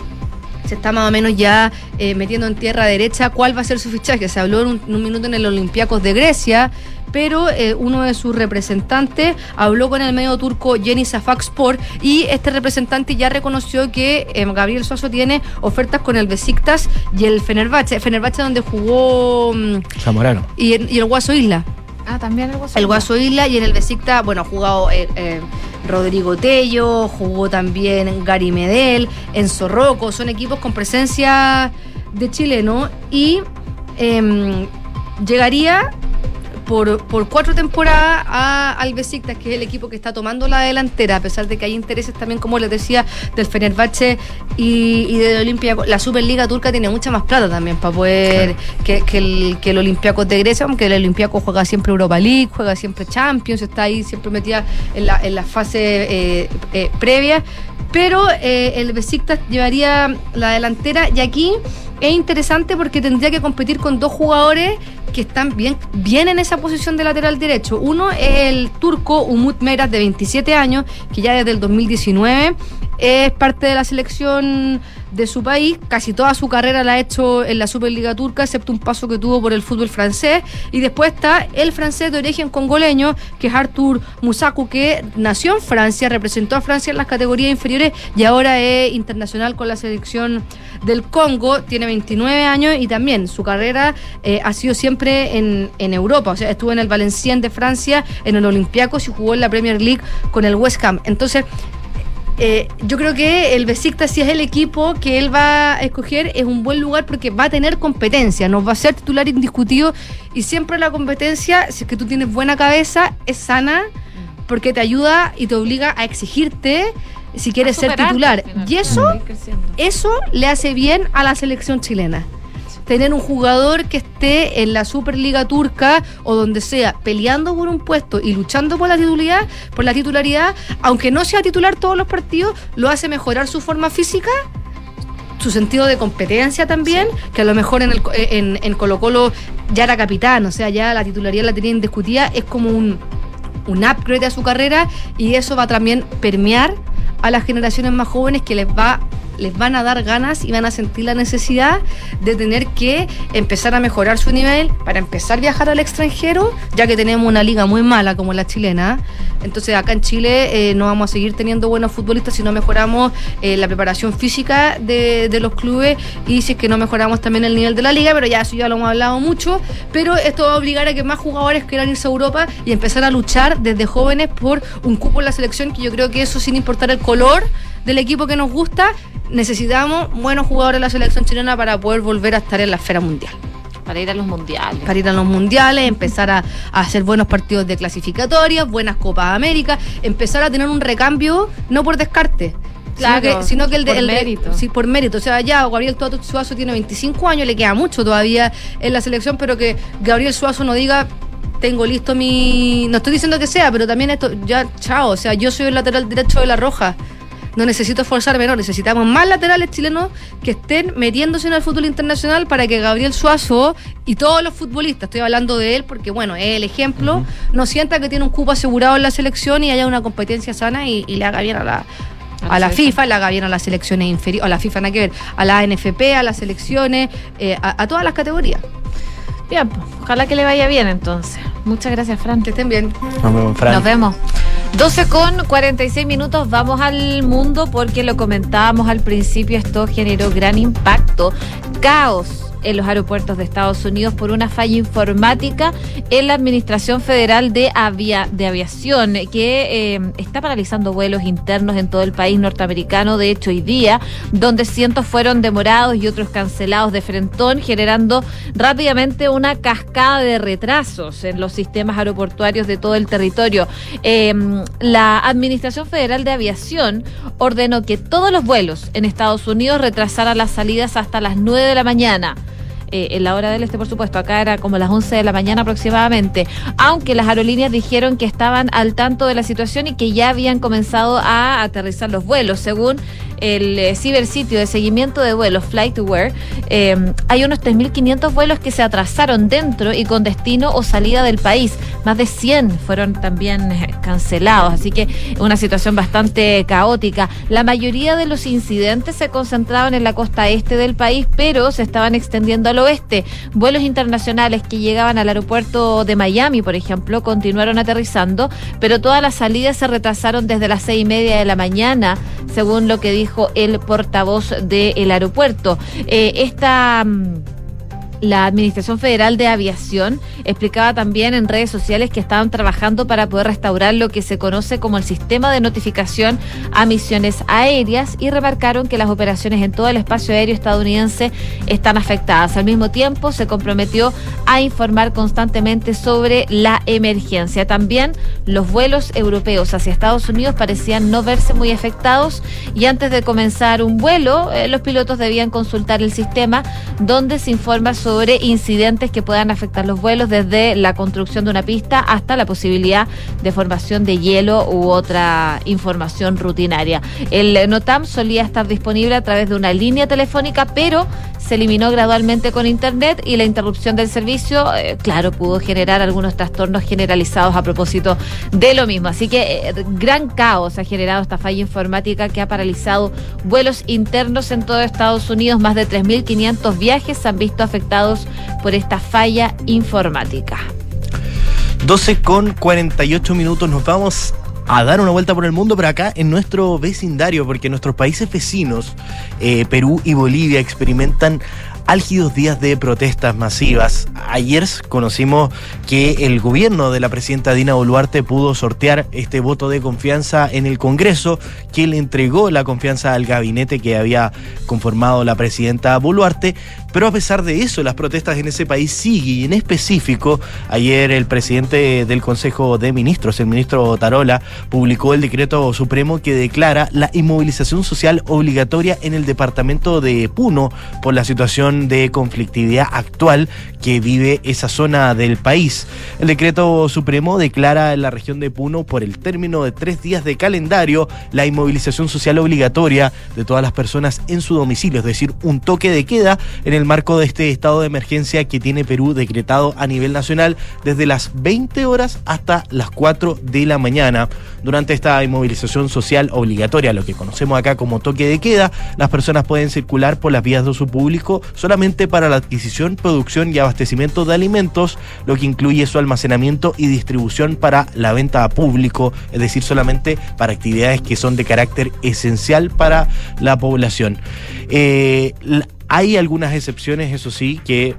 se está más o menos ya eh, metiendo en tierra derecha cuál va a ser su fichaje. Se habló en un, en un minuto en el Olympiacos de Grecia, pero eh, uno de sus representantes habló con el medio turco Jenny Sport y este representante ya reconoció que eh, Gabriel Suazo tiene ofertas con el Besiktas y el Fenerbahce. Fenerbahce donde jugó mm, Zamorano. y, y el Guaso Isla. Ah, también algo así. El Guaso Isla y en el Besiktas, bueno, ha jugado eh, eh, Rodrigo Tello, jugó también Gary Medel, Enzo Rocco, son equipos con presencia de chileno y em, llegaría por, por cuatro temporadas a- al Besiktas, que es el equipo que está tomando la delantera, a pesar de que hay intereses también, como les decía, del Fenerbahce y, y del Olympiacos. La Superliga turca tiene mucha más plata también para poder que, que el, que el Olympiacos de Grecia, aunque el Olympiacos juega siempre Europa League, juega siempre Champions, está ahí siempre metida en la, en la fase eh, eh, previa. Pero eh, el Besiktas llevaría la delantera y aquí es interesante porque tendría que competir con dos jugadores que están bien, bien en esa posición de lateral derecho. Uno es el turco Umut Meras de 27 años, que ya desde el 2019 es parte de la selección de su país. Casi toda su carrera la ha hecho en la Superliga Turca, excepto un paso que tuvo por el fútbol francés. Y después está el francés de origen congoleño, que es Artur Musaku, que nació en Francia, representó a Francia en las categorías inferiores y ahora es internacional con la selección del Congo. Tiene 29 años y también su carrera eh, ha sido siempre en, en Europa. O sea, estuvo en el Valenciennes de Francia, en el Olympiacos y jugó en la Premier League con el West Ham. Entonces, eh, yo creo que el Besiktas, si es el equipo que él va a escoger, es un buen lugar porque va a tener competencia, nos va a ser titular indiscutido y siempre la competencia, si es que tú tienes buena cabeza, es sana porque te ayuda y te obliga a exigirte si quieres ser titular. Y eso, eso le hace bien a la selección chilena. Tener un jugador que esté en la Superliga Turca o donde sea peleando por un puesto y luchando por la titularidad, por la titularidad, aunque no sea titular todos los partidos, lo hace mejorar su forma física su sentido de competencia también, que a lo mejor en, el, en, en Colo Colo ya era capitán, o sea, ya la titularidad la tenía indiscutida, es como un, un upgrade a su carrera y eso va a también permear a las generaciones más jóvenes que les va les van a dar ganas y van a sentir la necesidad de tener que empezar a mejorar su nivel para empezar a viajar al extranjero, ya que tenemos una liga muy mala como la chilena. Entonces acá en Chile eh, no vamos a seguir teniendo buenos futbolistas si no mejoramos eh, la preparación física de, de, los clubes y si es que no mejoramos también el nivel de la liga, pero ya eso ya lo hemos hablado mucho. Pero esto va a obligar a que más jugadores quieran irse a Europa y empezar a luchar desde jóvenes por un cupo en la selección, que yo creo que eso sin importar el color del equipo que nos gusta, necesitamos buenos jugadores de la selección chilena para poder volver a estar en la esfera mundial. Para ir a los mundiales. Para ir a los mundiales, empezar a, a hacer buenos partidos de clasificatorias, buenas Copas América, empezar a tener un recambio, no por descarte, Claro, sino que, sino que el, por el- mérito. Sí, por mérito. O sea, ya Gabriel Suazo tiene 25 años, le queda mucho todavía en la selección, pero que Gabriel Suazo no diga. Tengo listo mi. No estoy diciendo que sea, pero también esto. Ya, chao. O sea, yo soy el lateral derecho de la Roja. No necesito esforzarme, no. Necesitamos más laterales chilenos que estén metiéndose en el fútbol internacional para que Gabriel Suazo y todos los futbolistas, estoy hablando de él porque, bueno, es el ejemplo, no sienta que tiene un cupo asegurado en la selección y haya una competencia sana y, y le haga bien a la, a la FIFA, le haga bien a las selecciones inferiores, a la FIFA nada que ver, a la NFP, a las selecciones, eh, a, a todas las categorías. Bien, pues, ojalá que le vaya bien entonces. Muchas gracias, Fran. Que estén bien. Nos vemos, Fran. Nos vemos. 12 con 46 minutos, vamos al mundo porque lo comentábamos al principio, esto generó gran impacto, caos en los aeropuertos de Estados Unidos por una falla informática en la Administración Federal de, Avia- de Aviación, que eh, está paralizando vuelos internos en todo el país norteamericano, de hecho hoy día, donde cientos fueron demorados y otros cancelados de frentón, generando rápidamente una cascada de retrasos en los sistemas aeroportuarios de todo el territorio. Eh, la Administración Federal de Aviación ordenó que todos los vuelos en Estados Unidos retrasaran las salidas hasta las 9 de la mañana. Eh, en la hora del este, por supuesto, acá era como las 11 de la mañana aproximadamente, aunque las aerolíneas dijeron que estaban al tanto de la situación y que ya habían comenzado a aterrizar los vuelos, según el eh, cibersitio de seguimiento de vuelos FlightAware, eh, hay unos 3.500 vuelos que se atrasaron dentro y con destino o salida del país. Más de 100 fueron también eh, cancelados, así que una situación bastante caótica. La mayoría de los incidentes se concentraban en la costa este del país, pero se estaban extendiendo oeste. Vuelos internacionales que llegaban al aeropuerto de Miami, por ejemplo, continuaron aterrizando, pero todas las salidas se retrasaron desde las seis y media de la mañana, según lo que dijo el portavoz del aeropuerto. Eh, esta. La Administración Federal de Aviación explicaba también en redes sociales que estaban trabajando para poder restaurar lo que se conoce como el sistema de notificación a misiones aéreas y remarcaron que las operaciones en todo el espacio aéreo estadounidense están afectadas. Al mismo tiempo, se comprometió a informar constantemente sobre la emergencia. También los vuelos europeos hacia Estados Unidos parecían no verse muy afectados y antes de comenzar un vuelo, eh, los pilotos debían consultar el sistema donde se informa sobre incidentes que puedan afectar los vuelos desde la construcción de una pista hasta la posibilidad de formación de hielo u otra información rutinaria. El NOTAM solía estar disponible a través de una línea telefónica, pero se eliminó gradualmente con Internet y la interrupción del servicio, eh, claro, pudo generar algunos trastornos generalizados a propósito de lo mismo. Así que eh, gran caos ha generado esta falla informática que ha paralizado vuelos internos en todo Estados Unidos. Más de 3.500 viajes se han visto afectados por esta falla informática. 12 con 48 minutos nos vamos a dar una vuelta por el mundo, pero acá en nuestro vecindario, porque nuestros países vecinos, eh, Perú y Bolivia, experimentan álgidos días de protestas masivas. Ayer conocimos que el gobierno de la presidenta Dina Boluarte pudo sortear este voto de confianza en el Congreso, que le entregó la confianza al gabinete que había conformado la presidenta Boluarte, Pero a pesar de eso, las protestas en ese país siguen y en específico, ayer el presidente del Consejo de Ministros, el ministro Tarola, publicó el decreto supremo que declara la inmovilización social obligatoria en el departamento de Puno por la situación de conflictividad actual que vive esa zona del país. El decreto supremo declara en la región de Puno por el término de tres días de calendario la inmovilización social obligatoria de todas las personas en su domicilio, es decir, un toque de queda en el marco de este estado de emergencia que tiene Perú decretado a nivel nacional desde las 20 horas hasta las 4 de la mañana. Durante esta inmovilización social obligatoria, lo que conocemos acá como toque de queda, las personas pueden circular por las vías de uso público solamente para la adquisición, producción y abastecimiento de alimentos, lo que incluye su almacenamiento y distribución para la venta a público, es decir, solamente para actividades que son de carácter esencial para la población. Eh, hay algunas excepciones, eso sí, que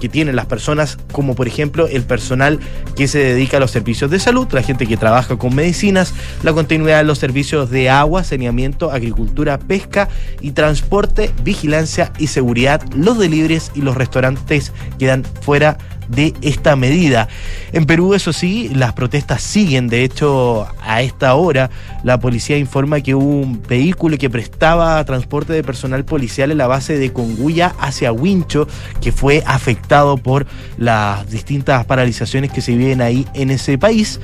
que tienen las personas, como por ejemplo el personal que se dedica a los servicios de salud, la gente que trabaja con medicinas, la continuidad de los servicios de agua, saneamiento, agricultura, pesca y transporte, vigilancia y seguridad, los deliveries y los restaurantes quedan fuera de esta medida. En Perú, eso sí, las protestas siguen. De hecho, a esta hora, la policía informa que hubo un vehículo que prestaba transporte de personal policial en la base de Conguya hacia Huincho, que fue afectado por las distintas paralizaciones que se viven ahí en ese país.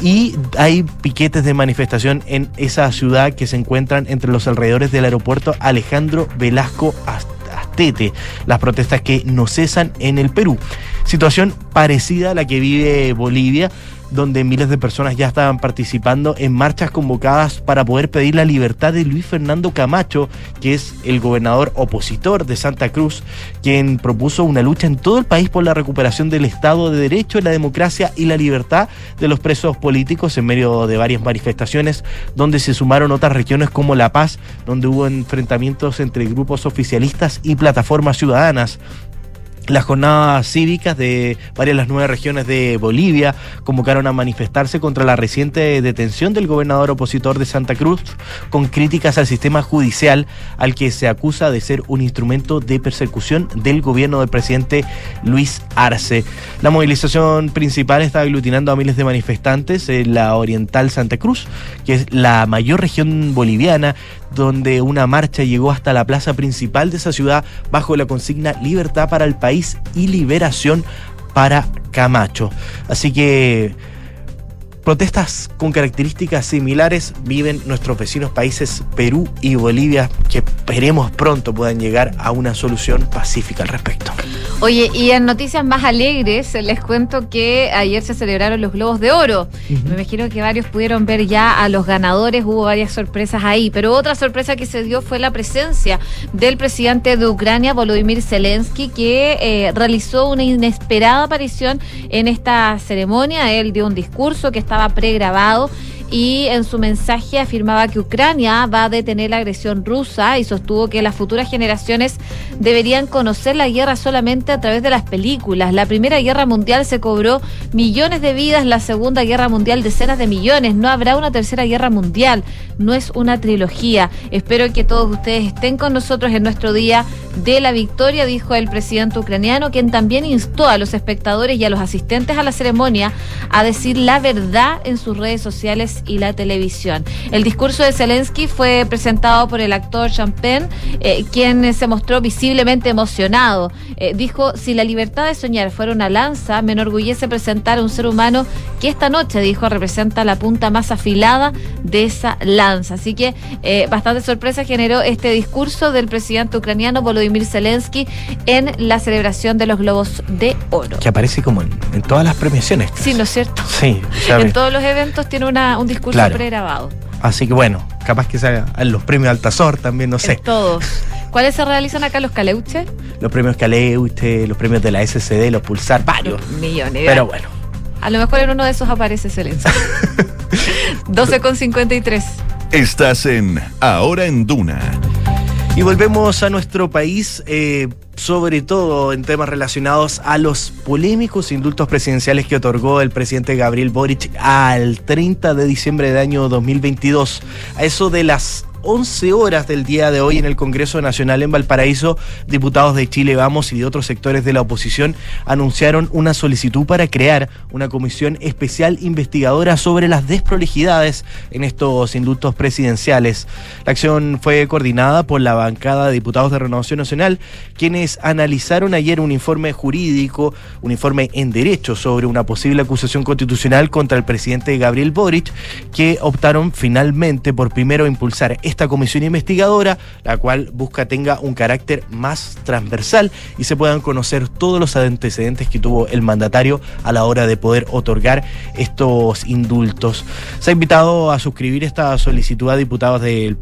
Y hay piquetes de manifestación en esa ciudad que se encuentran entre los alrededores del aeropuerto Alejandro Velasco Las protestas que no cesan en el Perú. Situación parecida a la que vive Bolivia, donde miles de personas ya estaban participando en marchas convocadas para poder pedir la libertad de Luis Fernando Camacho, que es el gobernador opositor de Santa Cruz, quien propuso una lucha en todo el país por la recuperación del Estado de Derecho, la democracia y la libertad de los presos políticos en medio de varias manifestaciones, donde se sumaron otras regiones como La Paz, donde hubo enfrentamientos entre grupos oficialistas y plataformas ciudadanas. Las jornadas cívicas de varias de las nueve regiones de Bolivia convocaron a manifestarse contra la reciente detención del gobernador opositor de Santa Cruz, con críticas al sistema judicial al que se acusa de ser un instrumento de persecución del gobierno del presidente Luis Arce. La movilización principal está aglutinando a miles de manifestantes en la Oriental Santa Cruz, que es la mayor región boliviana, donde una marcha llegó hasta la plaza principal de esa ciudad bajo la consigna Libertad para el país y liberación para Camacho. Así que protestas con características similares viven nuestros vecinos países Perú y Bolivia, que esperemos pronto puedan llegar a una solución pacífica al respecto. Oye, y en noticias más alegres, les cuento que ayer se celebraron los Globos de Oro. Me imagino que varios pudieron ver ya a los ganadores, hubo varias sorpresas ahí, pero otra sorpresa que se dio fue la presencia del presidente de Ucrania, Volodymyr Zelensky, que eh, realizó una inesperada aparición en esta ceremonia. Él dio un discurso que estaba pregrabado y en su mensaje afirmaba que Ucrania va a detener la agresión rusa y sostuvo que las futuras generaciones deberían conocer la guerra solamente a través de las películas. La Primera Guerra Mundial se cobró millones de vidas, la Segunda Guerra Mundial decenas de millones. No habrá una Tercera Guerra Mundial, no es una trilogía. Espero que todos ustedes estén con nosotros en nuestro día de la victoria, dijo el presidente ucraniano, quien también instó a los espectadores y a los asistentes a la ceremonia a decir la verdad en sus redes sociales y la televisión. El discurso de Zelensky fue presentado por el actor Champagne, eh, quien se mostró visiblemente emocionado. Eh, dijo, si la libertad de soñar fuera una lanza, me enorgullece presentar a un ser humano que esta noche, dijo, representa la punta más afilada de esa lanza. Así que eh, bastante sorpresa generó este discurso del presidente ucraniano Volodymyr Zelensky en la celebración de los Globos de Oro. Que aparece como en, todas las premiaciones. Sí, ¿no es cierto? Sí. En todos los eventos tiene una, un discurso pregrabado. Así que bueno, capaz que sea los premios Altazor también, no sé. todos. ¿Cuáles se realizan acá los Caleuche? Los premios Caleuche, los premios de la SCD, los Pulsar, varios. Millones. Pero bueno. A lo mejor en uno de esos aparece Excelencia. 12 con 53. Estás en Ahora en Duna. Y volvemos a nuestro país. Eh, sobre todo en temas relacionados a los polémicos indultos presidenciales que otorgó el presidente Gabriel Boric al 30 de diciembre del año 2022. A eso de las 11 horas del día de hoy en el Congreso Nacional en Valparaíso, diputados de Chile Vamos y de otros sectores de la oposición anunciaron una solicitud para crear una comisión especial investigadora sobre las desprolijidades en estos indultos presidenciales. La acción fue coordinada por la bancada de diputados de Renovación Nacional, quienes analizaron ayer un informe jurídico, un informe en derecho sobre una posible acusación constitucional contra el presidente Gabriel Boric, que optaron finalmente por primero impulsar esta comisión investigadora, la cual busca tenga un carácter más transversal y se puedan conocer todos los antecedentes que tuvo el mandatario a la hora de poder otorgar estos indultos. Se ha invitado a suscribir esta solicitud a diputados de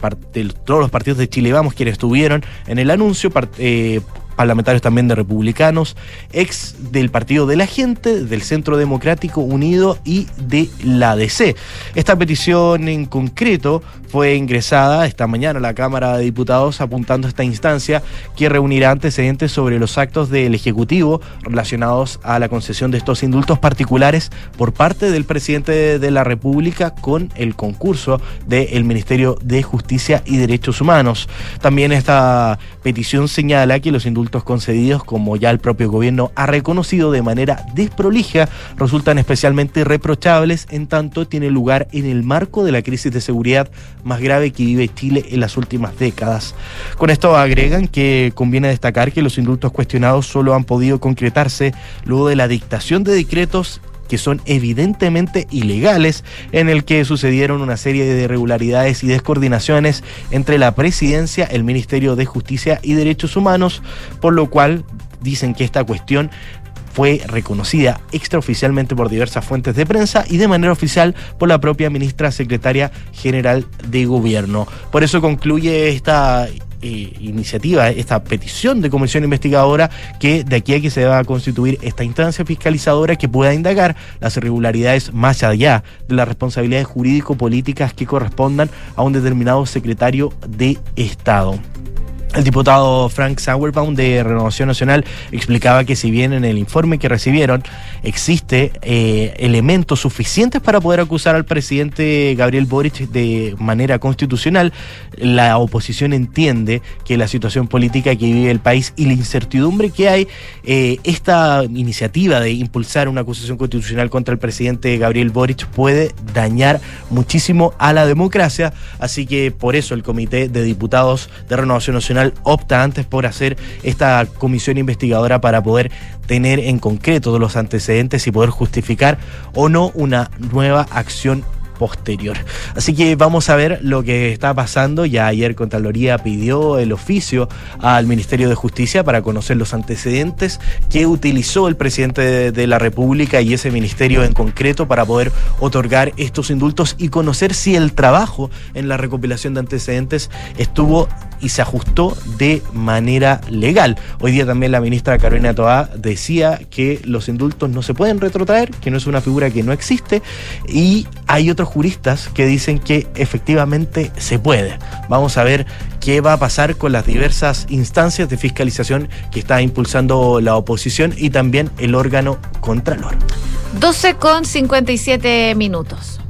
todos los partidos de Chile Vamos, quienes estuvieron en el anuncio. Eh, parlamentarios también de republicanos, ex del Partido de la Gente, del Centro Democrático Unido y de la DC. Esta petición en concreto fue ingresada esta mañana a la Cámara de Diputados apuntando a esta instancia que reunirá antecedentes sobre los actos del Ejecutivo relacionados a la concesión de estos indultos particulares por parte del presidente de la República con el concurso del Ministerio de Justicia y Derechos Humanos. También esta petición señala que los indultos concedidos, como ya el propio gobierno ha reconocido de manera desprolija, resultan especialmente reprochables en tanto tiene lugar en el marco de la crisis de seguridad más grave que vive Chile en las últimas décadas. Con esto agregan que conviene destacar que los indultos cuestionados solo han podido concretarse luego de la dictación de decretos que son evidentemente ilegales, en el que sucedieron una serie de irregularidades y descoordinaciones entre la presidencia, el Ministerio de Justicia y Derechos Humanos, por lo cual dicen que esta cuestión fue reconocida extraoficialmente por diversas fuentes de prensa y de manera oficial por la propia ministra secretaria general de gobierno. Por eso concluye esta eh, iniciativa, esta petición de comisión investigadora, que de aquí a que se va a constituir esta instancia fiscalizadora que pueda indagar las irregularidades más allá de las responsabilidades jurídico-políticas que correspondan a un determinado secretario de Estado. El diputado Frank Sauerbaum de Renovación Nacional explicaba que si bien en el informe que recibieron existe eh, elementos suficientes para poder acusar al presidente Gabriel Boric de manera constitucional, la oposición entiende que la situación política que vive el país y la incertidumbre que hay, eh, esta iniciativa de impulsar una acusación constitucional contra el presidente Gabriel Boric puede dañar muchísimo a la democracia, así que por eso el Comité de Diputados de Renovación Nacional opta antes por hacer esta comisión investigadora para poder tener en concreto los antecedentes y poder justificar o no una nueva acción posterior. Así que vamos a ver lo que está pasando. Ya ayer Contraloría pidió el oficio al Ministerio de Justicia para conocer los antecedentes que utilizó el presidente de, la República y ese ministerio en concreto para poder otorgar estos indultos y conocer si el trabajo en la recopilación de antecedentes estuvo y se ajustó de manera legal. Hoy día también la ministra Carolina Toá decía que los indultos no se pueden retrotraer, que no es una figura que no existe y hay otros juristas que dicen que efectivamente se puede. Vamos a ver qué va a pasar con las diversas instancias de fiscalización que está impulsando la oposición y también el órgano Contralor. 12 con 57 minutos.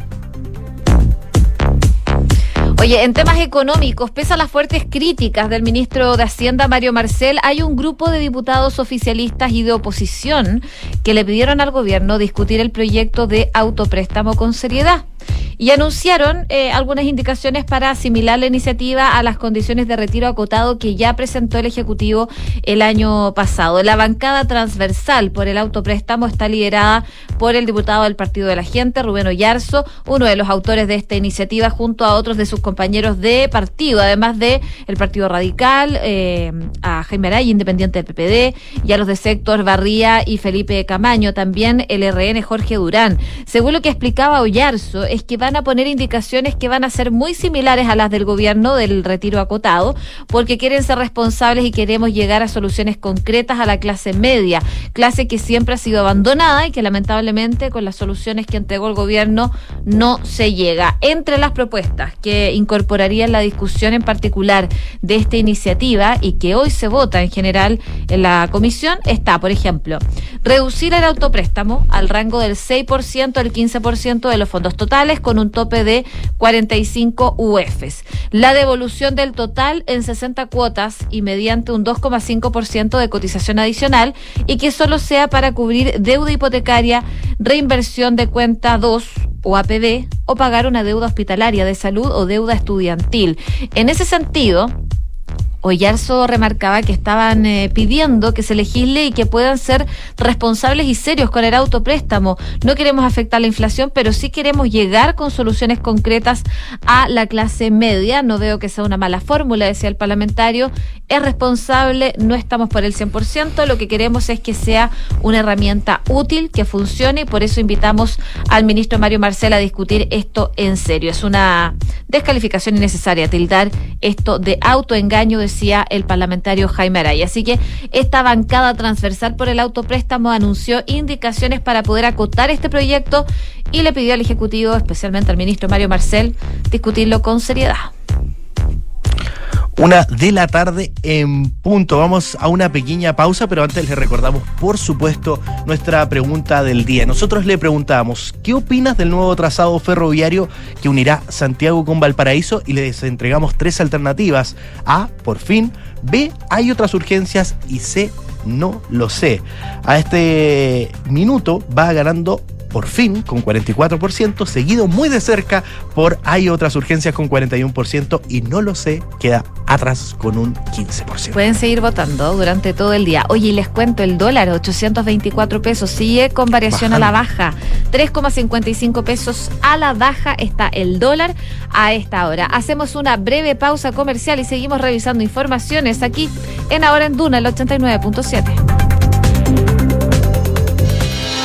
Oye, en temas económicos, pese a las fuertes críticas del ministro de Hacienda, Mario Marcel, hay un grupo de diputados oficialistas y de oposición que le pidieron al gobierno discutir el proyecto de autopréstamo con seriedad y anunciaron eh, algunas indicaciones para asimilar la iniciativa a las condiciones de retiro acotado que ya presentó el Ejecutivo el año pasado. La bancada transversal por el autopréstamo está liderada por el diputado del Partido de la Gente, Rubén Oyarzo, uno de los autores de esta iniciativa, junto a otros de sus compañeros de partido, además de el Partido Radical, eh, a Jaime Araya, independiente del PPD, y a los de Sector Barría y Felipe Camaño, también el RN Jorge Durán. Según lo que explicaba Oyarzo, es que van a poner indicaciones que van a ser muy similares a las del gobierno del retiro acotado, porque quieren ser responsables y queremos llegar a soluciones concretas a la clase media, clase que siempre ha sido abandonada y que lamentablemente con las soluciones que entregó el gobierno no se llega. Entre las propuestas que incorporarían la discusión en particular de esta iniciativa y que hoy se vota en general en la comisión está, por ejemplo, reducir el autopréstamo al rango del 6% al 15% de los fondos totales con un tope de 45 UFs. La devolución del total en 60 cuotas y mediante un 2,5% de cotización adicional y que solo sea para cubrir deuda hipotecaria, reinversión de cuenta 2 o APB o pagar una deuda hospitalaria de salud o deuda estudiantil. En ese sentido, Oyarzo remarcaba que estaban eh, pidiendo que se legisle y que puedan ser responsables y serios con el autopréstamo. No queremos afectar la inflación, pero sí queremos llegar con soluciones concretas a la clase media. No veo que sea una mala fórmula, decía el parlamentario. Es responsable, no estamos por el 100%. Lo que queremos es que sea una herramienta útil, que funcione y por eso invitamos al ministro Mario Marcel a discutir esto en serio. Es una descalificación innecesaria tildar esto de autoengaño decía el parlamentario Jaime Araya. Así que esta bancada transversal por el autopréstamo anunció indicaciones para poder acotar este proyecto y le pidió al Ejecutivo, especialmente al ministro Mario Marcel, discutirlo con seriedad. Una de la tarde en punto. Vamos a una pequeña pausa, pero antes le recordamos, por supuesto, nuestra pregunta del día. Nosotros le preguntamos, ¿qué opinas del nuevo trazado ferroviario que unirá Santiago con Valparaíso? Y les entregamos tres alternativas. A, por fin. B, hay otras urgencias. Y C, no lo sé. A este minuto va ganando por fin con 44%, seguido muy de cerca por Hay otras urgencias con 41% y no lo sé, queda atrás con un 15%. Pueden seguir votando durante todo el día. Oye, les cuento, el dólar, 824 pesos, sigue con variación a la baja. 3,55 pesos a la baja está el dólar a esta hora. Hacemos una breve pausa comercial y seguimos revisando informaciones aquí en Ahora en Duna, el 89.7.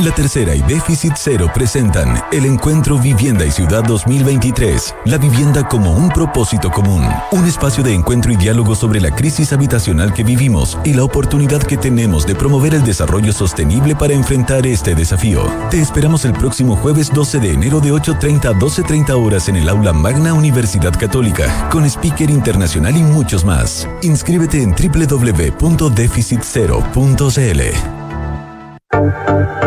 La Tercera y Déficit Cero presentan el encuentro Vivienda y Ciudad 2023. La vivienda como un propósito común. Un espacio de encuentro y diálogo sobre la crisis habitacional que vivimos y la oportunidad que tenemos de promover el desarrollo sostenible para enfrentar este desafío. Te esperamos el próximo jueves 12 de enero de 8.30 a 12.30 horas en el aula Magna Universidad Católica, con speaker internacional y muchos más. Inscríbete en www.deficitcero.cl.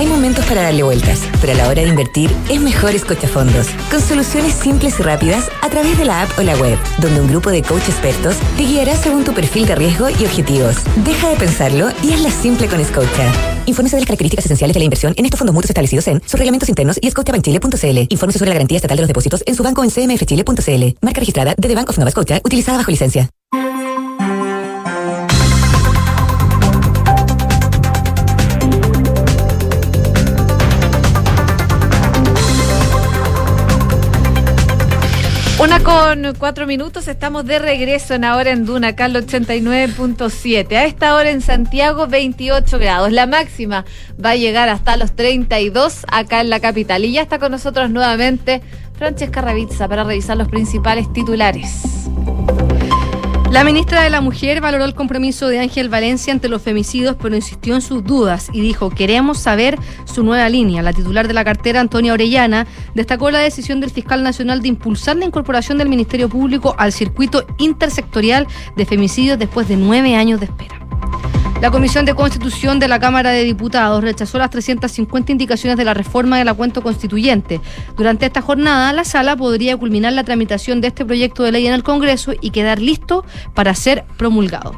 Hay momentos para darle vueltas, pero a la hora de invertir es mejor fondos, con soluciones simples y rápidas a través de la app o la web, donde un grupo de coach expertos te guiará según tu perfil de riesgo y objetivos. Deja de pensarlo y hazla simple con Scotia. Infórmese de las características esenciales de la inversión en estos fondos mutuos establecidos en sus reglamentos internos y scotiabankchile.cl. Infórmese sobre la garantía estatal de los depósitos en su banco en cmfchile.cl. Marca registrada de The Bank of Nova Scotia, utilizada bajo licencia. Una con cuatro minutos, estamos de regreso en ahora en Duna, Carlos 89.7. A esta hora en Santiago 28 grados. La máxima va a llegar hasta los 32 acá en la capital. Y ya está con nosotros nuevamente Francesca Ravizza para revisar los principales titulares. La ministra de la Mujer valoró el compromiso de Ángel Valencia ante los femicidios, pero insistió en sus dudas y dijo, queremos saber su nueva línea. La titular de la cartera, Antonia Orellana, destacó la decisión del fiscal nacional de impulsar la incorporación del Ministerio Público al circuito intersectorial de femicidios después de nueve años de espera. La Comisión de Constitución de la Cámara de Diputados rechazó las 350 indicaciones de la reforma de la cuenta constituyente. Durante esta jornada, la sala podría culminar la tramitación de este proyecto de ley en el Congreso y quedar listo para ser promulgado.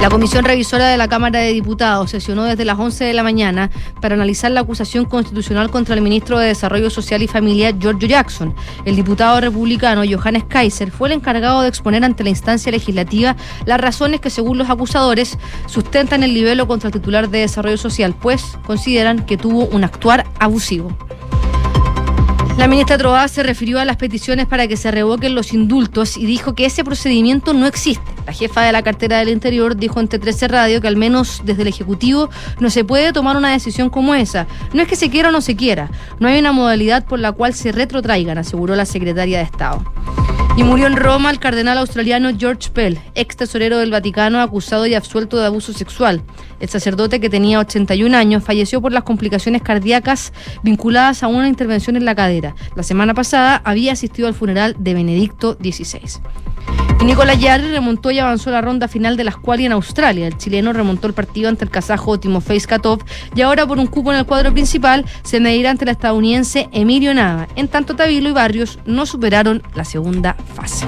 La Comisión Revisora de la Cámara de Diputados sesionó desde las 11 de la mañana para analizar la acusación constitucional contra el ministro de Desarrollo Social y Familia, Giorgio Jackson. El diputado republicano Johannes Kaiser fue el encargado de exponer ante la instancia legislativa las razones que, según los acusadores, sustentan el libelo contra el titular de Desarrollo Social, pues consideran que tuvo un actuar abusivo. La ministra Troá se refirió a las peticiones para que se revoquen los indultos y dijo que ese procedimiento no existe. La jefa de la cartera del Interior dijo ante 13 Radio que al menos desde el Ejecutivo no se puede tomar una decisión como esa. No es que se quiera o no se quiera, no hay una modalidad por la cual se retrotraigan, aseguró la secretaria de Estado. Y murió en Roma el cardenal australiano George Pell, ex tesorero del Vaticano acusado y absuelto de abuso sexual. El sacerdote, que tenía 81 años, falleció por las complicaciones cardíacas vinculadas a una intervención en la cadera. La semana pasada había asistido al funeral de Benedicto XVI. Y Nicolás Yarri remontó y avanzó la ronda final de la quali en Australia. El chileno remontó el partido ante el kazajo Timofey Skatov y ahora por un cupo en el cuadro principal se medirá ante el estadounidense Emilio Nava. En tanto, Tabilo y Barrios no superaron la segunda fase.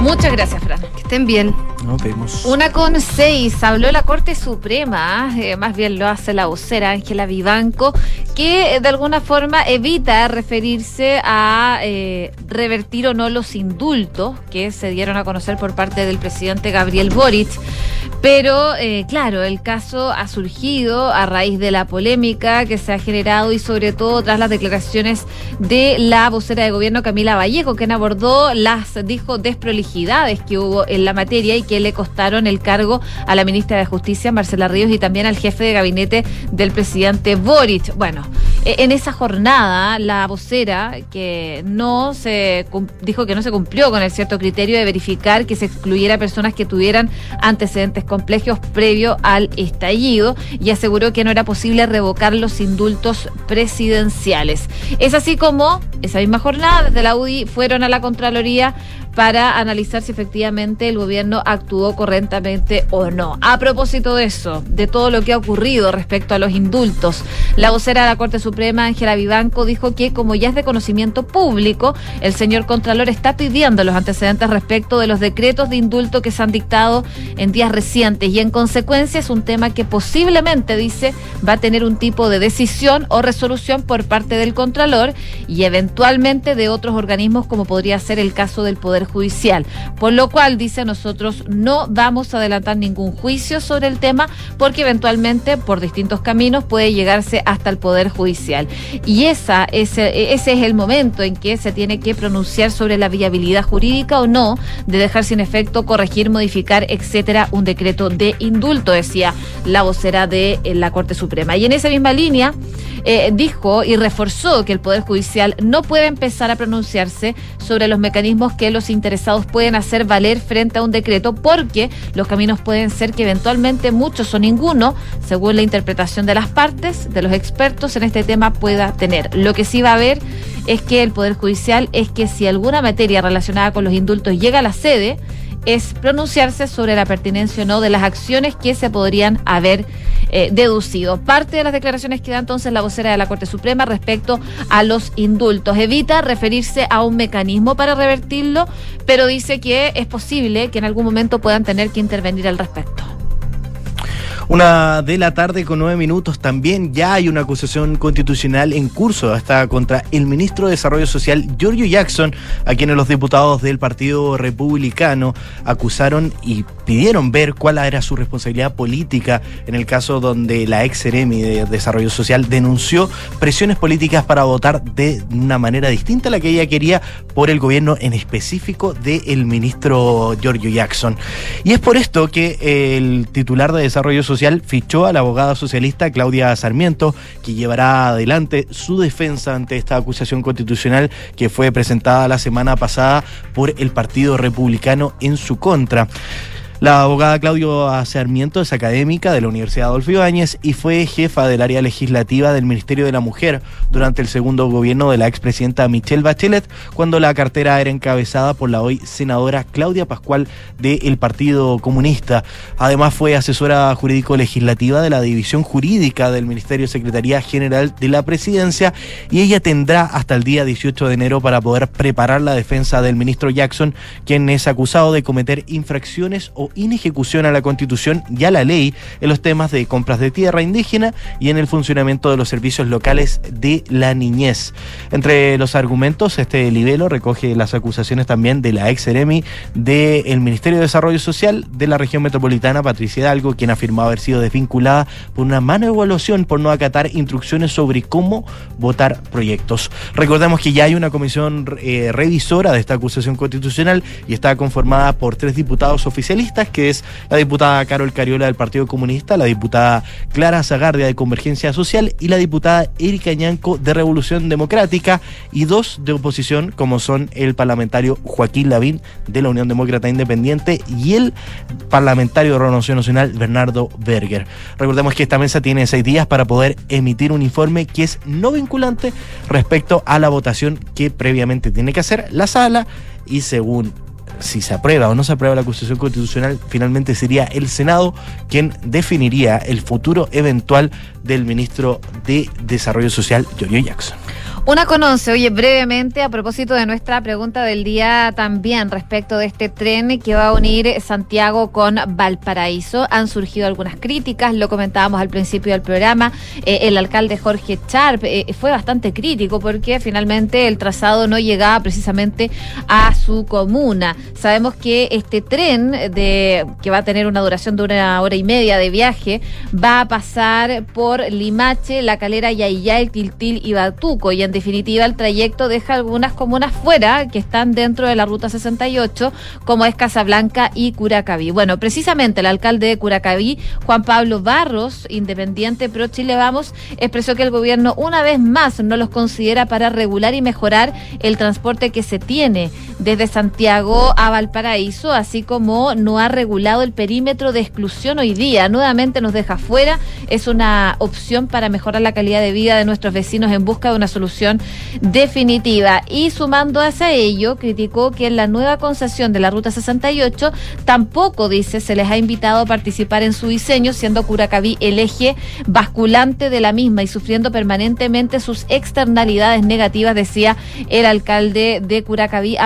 Muchas gracias, Fran. Que estén bien. Nos vemos. Una con seis, habló la Corte Suprema, eh, más bien lo hace la vocera Ángela Vivanco, que eh, de alguna forma evita referirse a eh, revertir o no los indultos que se dieron a conocer por parte del presidente Gabriel Boric. Pero, claro, el caso ha surgido a raíz de la polémica que se ha generado y sobre todo tras las declaraciones de la vocera de gobierno Camila Vallejo, quien abordó las, dijo, desprolijidades que hubo en la materia y que le costaron el cargo a la ministra de Justicia, Marcela Ríos, y también al jefe de gabinete del presidente Boric. Bueno, e, en esa jornada, la vocera que no se dijo que no se cumplió con el cierto criterio de verificar que se excluyera personas que tuvieran antecedentes complejos previo al estallido y aseguró que no era posible revocar los indultos presidenciales. Es así como esa misma jornada desde la UDI fueron a la Contraloría para analizar si efectivamente el gobierno actuó correctamente o no. A propósito de eso, de todo lo que ha ocurrido respecto a los indultos, la vocera de la Corte Suprema, Ángela Vivanco, dijo que como ya es de conocimiento público, el señor Contralor está pidiendo los antecedentes respecto de los decretos de indulto que se han dictado en días recientes y en consecuencia es un tema que posiblemente, dice, va a tener un tipo de decisión o resolución por parte del Contralor y eventualmente de otros organismos como podría ser el caso del Poder Judicial. Por lo cual, dice, nosotros no vamos a adelantar ningún juicio sobre el tema porque eventualmente por distintos caminos puede llegarse hasta el Poder Judicial. Y esa, ese, ese es el momento en que se tiene que pronunciar sobre la viabilidad jurídica o no de dejar sin efecto, corregir, modificar, etcétera, un decreto de indulto, decía la vocera de eh, la Corte Suprema. Y en esa misma línea eh, dijo y reforzó que el Poder Judicial no puede empezar a pronunciarse sobre los mecanismos que los interesados pueden hacer valer frente a un decreto, porque los caminos pueden ser que eventualmente muchos o ninguno, según la interpretación de las partes, de los expertos en este tema, pueda tener. Lo que sí va a haber es que el Poder Judicial es que si alguna materia relacionada con los indultos llega a la sede, es pronunciarse sobre la pertinencia o no de las acciones que se podrían haber eh, deducido. Parte de las declaraciones que da entonces la vocera de la Corte Suprema respecto a los indultos. Evita referirse a un mecanismo para revertirlo, pero dice que es posible que en algún momento puedan tener que intervenir al respecto. Una de la tarde con nueve minutos también ya hay una acusación constitucional en curso hasta contra el ministro de Desarrollo Social Giorgio Jackson, a quienes los diputados del Partido Republicano acusaron y pidieron ver cuál era su responsabilidad política en el caso donde la ex Seremi de Desarrollo Social denunció presiones políticas para votar de una manera distinta a la que ella quería por el gobierno en específico del ministro Giorgio Jackson. Y es por esto que el titular de Desarrollo Social fichó a la abogada socialista Claudia Sarmiento, que llevará adelante su defensa ante esta acusación constitucional que fue presentada la semana pasada por el Partido Republicano en su contra. La abogada Claudio Sarmiento es académica de la Universidad Adolfo Ibáñez y fue jefa del área legislativa del Ministerio de la Mujer durante el segundo gobierno de la expresidenta Michelle Bachelet, cuando la cartera era encabezada por la hoy senadora Claudia Pascual del Partido Comunista. Además fue asesora jurídico-legislativa de la División Jurídica del Ministerio Secretaría General de la Presidencia y ella tendrá hasta el día 18 de enero para poder preparar la defensa del ministro Jackson, quien es acusado de cometer infracciones o inejecución a la Constitución y a la ley en los temas de compras de tierra indígena y en el funcionamiento de los servicios locales de la niñez. Entre los argumentos, este libelo recoge las acusaciones también de la ex Eremi del Ministerio de Desarrollo Social de la región metropolitana, Patricia Hidalgo, quien afirmó haber sido desvinculada por una mano evaluación por no acatar instrucciones sobre cómo votar proyectos. Recordemos que ya hay una comisión eh, revisora de esta acusación constitucional y está conformada por tres diputados oficialistas que es la diputada Carol Cariola del Partido Comunista, la diputada Clara Zagardia de Convergencia Social y la diputada Erika Ñanco de Revolución Democrática, y dos de oposición, como son el parlamentario Joaquín Lavín de la Unión Demócrata Independiente y el parlamentario de Renovación Nacional Bernardo Berger. Recordemos que esta mesa tiene seis días para poder emitir un informe que es no vinculante respecto a la votación que previamente tiene que hacer la sala y según si se aprueba o no se aprueba la acusación constitucional, finalmente sería el Senado quien definiría el futuro eventual del ministro de Desarrollo Social, Johnny Jackson. Una conoce, oye, brevemente, a propósito de nuestra pregunta del día también respecto de este tren que va a unir Santiago con Valparaíso. Han surgido algunas críticas, lo comentábamos al principio del programa. Eh, el alcalde Jorge Charp eh, fue bastante crítico porque finalmente el trazado no llegaba precisamente a su comuna. Sabemos que este tren de que va a tener una duración de una hora y media de viaje va a pasar por Limache, La Calera, Yayay, Tiltil y Batuco y en definitiva el trayecto deja algunas comunas fuera que están dentro de la ruta 68, como es Casablanca y Curacaví. Bueno, precisamente el alcalde de Curacaví, Juan Pablo Barros, independiente pro Chile Vamos, expresó que el gobierno una vez más no los considera para regular y mejorar el transporte que se tiene desde Santiago a Valparaíso, así como no ha regulado el perímetro de exclusión hoy día. Nuevamente nos deja fuera. Es una opción para mejorar la calidad de vida de nuestros vecinos en busca de una solución definitiva. Y sumando a ello, criticó que en la nueva concesión de la Ruta 68 tampoco, dice, se les ha invitado a participar en su diseño, siendo Curacaví el eje basculante de la misma y sufriendo permanentemente sus externalidades negativas, decía el alcalde de Curacaví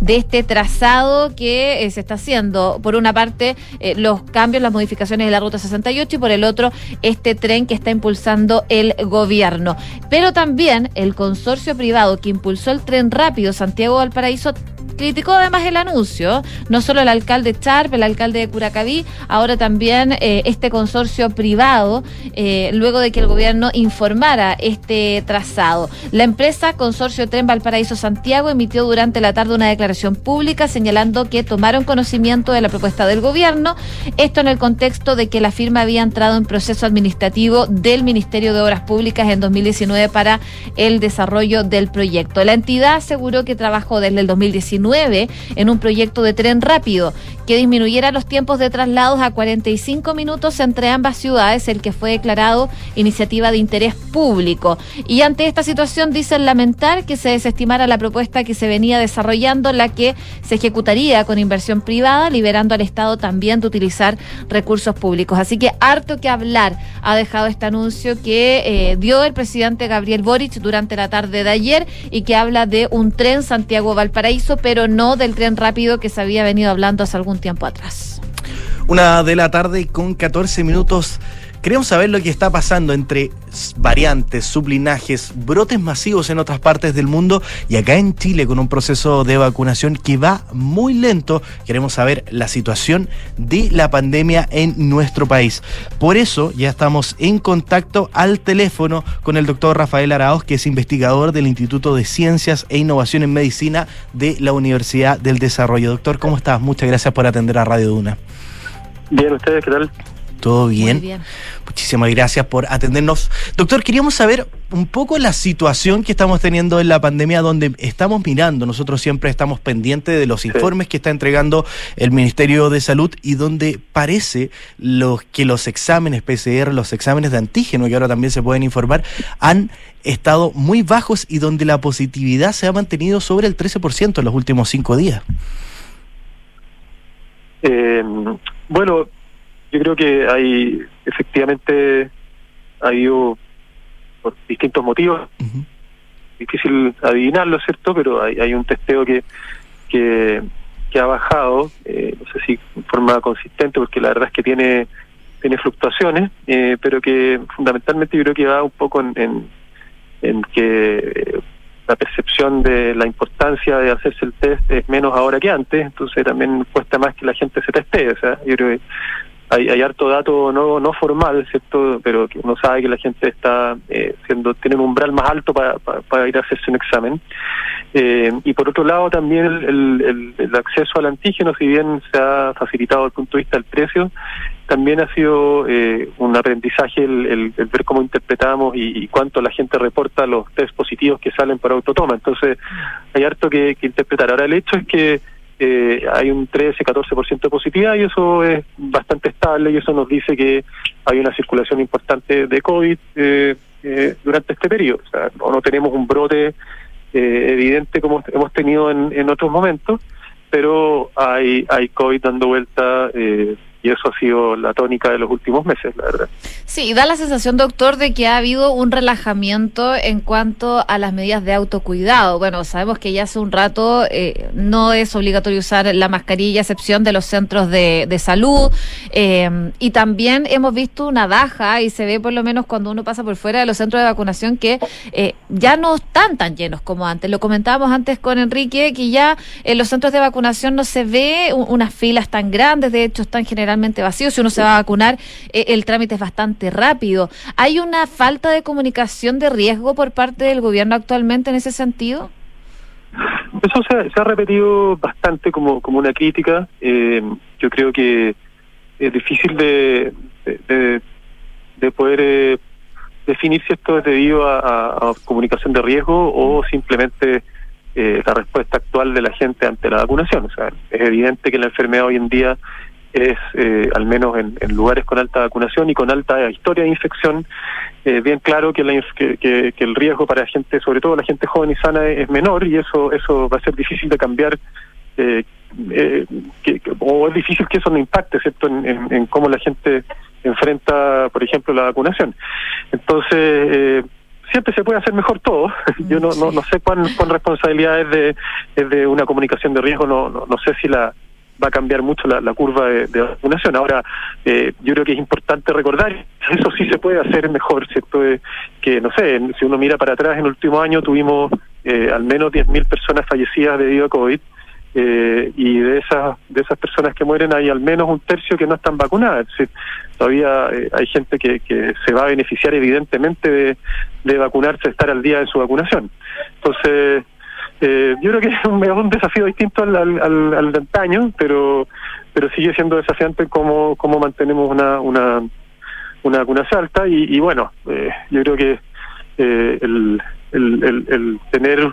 de este trazado que eh, se está haciendo. Por una parte, eh, los cambios, las modificaciones de la Ruta 68 y por el otro, este tren que está impulsando el gobierno. Pero también el consorcio privado que impulsó el tren rápido Santiago-Valparaíso criticó además el anuncio, no solo el alcalde Charp, el alcalde de Curacaví, ahora también eh, este consorcio privado, eh, luego de que el gobierno informara este trazado. La empresa Consorcio Tren Valparaíso Santiago emitió durante la tarde una declaración pública señalando que tomaron conocimiento de la propuesta del gobierno, esto en el contexto de que la firma había entrado en proceso administrativo del Ministerio de Obras Públicas en 2019 para el desarrollo del proyecto. La entidad aseguró que trabajó desde el 2019 en un proyecto de tren rápido que disminuyera los tiempos de traslados a 45 minutos entre ambas ciudades, el que fue declarado iniciativa de interés público. Y ante esta situación dicen lamentar que se desestimara la propuesta que se venía desarrollando, la que se ejecutaría con inversión privada, liberando al Estado también de utilizar recursos públicos. Así que harto que hablar ha dejado este anuncio que eh, dio el presidente Gabriel Boric durante la tarde de ayer y que habla de un tren Santiago-Valparaíso, pero no del tren rápido que se había venido hablando hace algún tiempo atrás. Una de la tarde con 14 minutos. Queremos saber lo que está pasando entre variantes, sublinajes, brotes masivos en otras partes del mundo y acá en Chile con un proceso de vacunación que va muy lento. Queremos saber la situación de la pandemia en nuestro país. Por eso ya estamos en contacto al teléfono con el doctor Rafael Araoz, que es investigador del Instituto de Ciencias e Innovación en Medicina de la Universidad del Desarrollo. Doctor, ¿cómo estás? Muchas gracias por atender a Radio Duna. Bien, ¿ustedes qué tal? ¿Todo bien? Muchísimas gracias por atendernos. Doctor, queríamos saber un poco la situación que estamos teniendo en la pandemia, donde estamos mirando, nosotros siempre estamos pendientes de los informes que está entregando el Ministerio de Salud y donde parece los, que los exámenes PCR, los exámenes de antígeno, que ahora también se pueden informar, han estado muy bajos y donde la positividad se ha mantenido sobre el 13% en los últimos cinco días. Eh, bueno, yo creo que hay efectivamente ha habido por distintos motivos difícil adivinarlo cierto pero hay, hay un testeo que que, que ha bajado eh, no sé si en forma consistente porque la verdad es que tiene tiene fluctuaciones eh, pero que fundamentalmente yo creo que va un poco en, en, en que eh, la percepción de la importancia de hacerse el test es menos ahora que antes, entonces también cuesta más que la gente se testee. O sea, yo creo que hay, hay harto dato no no formal, ¿cierto? Pero uno sabe que la gente está eh, siendo tiene un umbral más alto para, para, ir a hacerse un examen. Eh, y por otro lado también el, el, acceso al antígeno, si bien se ha facilitado desde el punto de vista del precio, también ha sido eh, un aprendizaje el, ver cómo interpretamos y, cuánto la gente reporta los test positivos que salen por autotoma. Entonces hay harto que, que interpretar. Ahora el hecho es que eh, hay un 13-14% de positividad y eso es bastante estable y eso nos dice que hay una circulación importante de COVID eh, eh, durante este periodo. O sea, no, tenemos un brote evidente como hemos tenido en, en otros momentos, pero hay, hay COVID dando vuelta y eso ha sido la tónica de los últimos meses, la verdad. Sí, da la sensación, doctor, de que ha habido un relajamiento en cuanto a las medidas de autocuidado. Bueno, sabemos que ya hace un rato eh, no es obligatorio usar la mascarilla, a excepción de los centros de, salud, eh, y también hemos visto una baja, y se ve por lo menos cuando uno pasa por fuera de los centros de vacunación, que eh, ya no están tan llenos como antes. Lo comentábamos antes con Enrique, que ya en los centros de vacunación no se ve unas filas tan grandes, de hecho están generando vacío. Si uno se va a vacunar, eh, el trámite es bastante rápido. ¿Hay una falta de comunicación de riesgo por parte del gobierno actualmente en ese sentido? Eso se ha, repetido bastante como, como una crítica. Eh, yo creo que es difícil de, de, poder eh, definir si esto es debido a, comunicación de riesgo o simplemente la respuesta actual de la gente ante la vacunación. O sea, es evidente que la enfermedad hoy en día es, eh, al menos en, lugares con alta vacunación y con alta historia de infección, eh, bien claro que, la, que, el riesgo para la gente, sobre todo la gente joven y sana, es menor y eso, eso va a ser difícil de cambiar. Eh, que, o es difícil que eso no impacte, ¿cierto?, en, cómo la gente enfrenta, por ejemplo, la vacunación. Entonces, siempre se puede hacer mejor todo. Yo no, no, no sé cuán, cuán responsabilidad es de, es de una comunicación de riesgo, no, no, no sé si la va a cambiar mucho la, curva de, vacunación. Ahora, eh, yo creo que es importante recordar, eso sí se puede hacer mejor, ¿cierto? Eh, que, no sé, si uno mira para atrás, en el último año tuvimos eh, al menos 10.000 personas fallecidas debido a COVID. eh, y de esas de esas personas que mueren hay al menos un tercio que no están vacunadas. Todavía eh, hay gente que, que se va a beneficiar evidentemente de, de vacunarse, estar al día de su vacunación. Entonces, eh, yo creo que es un, es un desafío distinto al, al, al, de antaño, pero pero sigue siendo desafiante cómo, cómo mantenemos una, una, una vacunación alta y, bueno, eh, yo creo que eh, el, el, el, el tener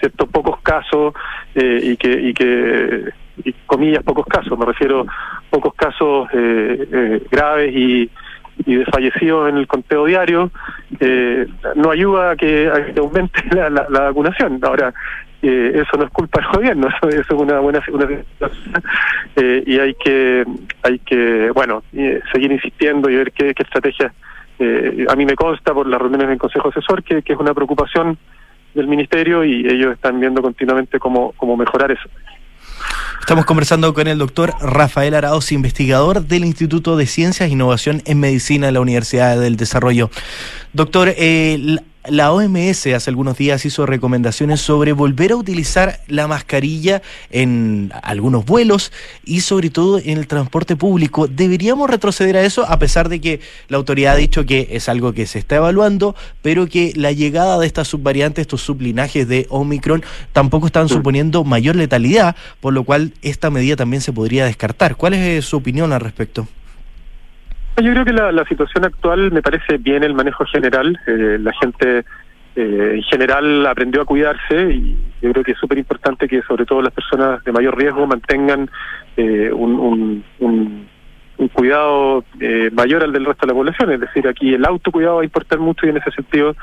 ciertos pocos casos eh, y que y que y comillas pocos casos me refiero pocos casos eh, graves y, y de fallecidos en el conteo diario eh, no ayuda a que, aumente la, la, la vacunación ahora eh, eso no es culpa del gobierno eso, eso es una buena eh, y hay que hay que bueno eh, seguir insistiendo y ver qué, qué estrategias a mí me consta por las reuniones del Consejo Asesor que, que es una preocupación del Ministerio y ellos están viendo continuamente cómo, cómo mejorar eso. Estamos conversando con el doctor Rafael Arauz, investigador del Instituto de Ciencias e Innovación en Medicina de la Universidad del Desarrollo. Doctor, eh, la OMS hace algunos días hizo recomendaciones sobre volver a utilizar la mascarilla en algunos vuelos y sobre todo en el transporte público. ¿Deberíamos retroceder a eso a pesar de que la autoridad ha dicho que es algo que se está evaluando, pero que la llegada de estas subvariantes, estos sublinajes de Omicron, tampoco están suponiendo mayor letalidad, por lo cual esta medida también se podría descartar? ¿Cuál es eh, su opinión al respecto? Yo creo que la, situación actual me parece bien el manejo general. Eh, la gente eh, en general aprendió a cuidarse y yo creo que es súper importante que sobre todo las personas de mayor riesgo mantengan eh, un, un, un, un, cuidado eh, mayor al del resto de la población. Es decir, aquí el autocuidado va a importar mucho y en ese sentido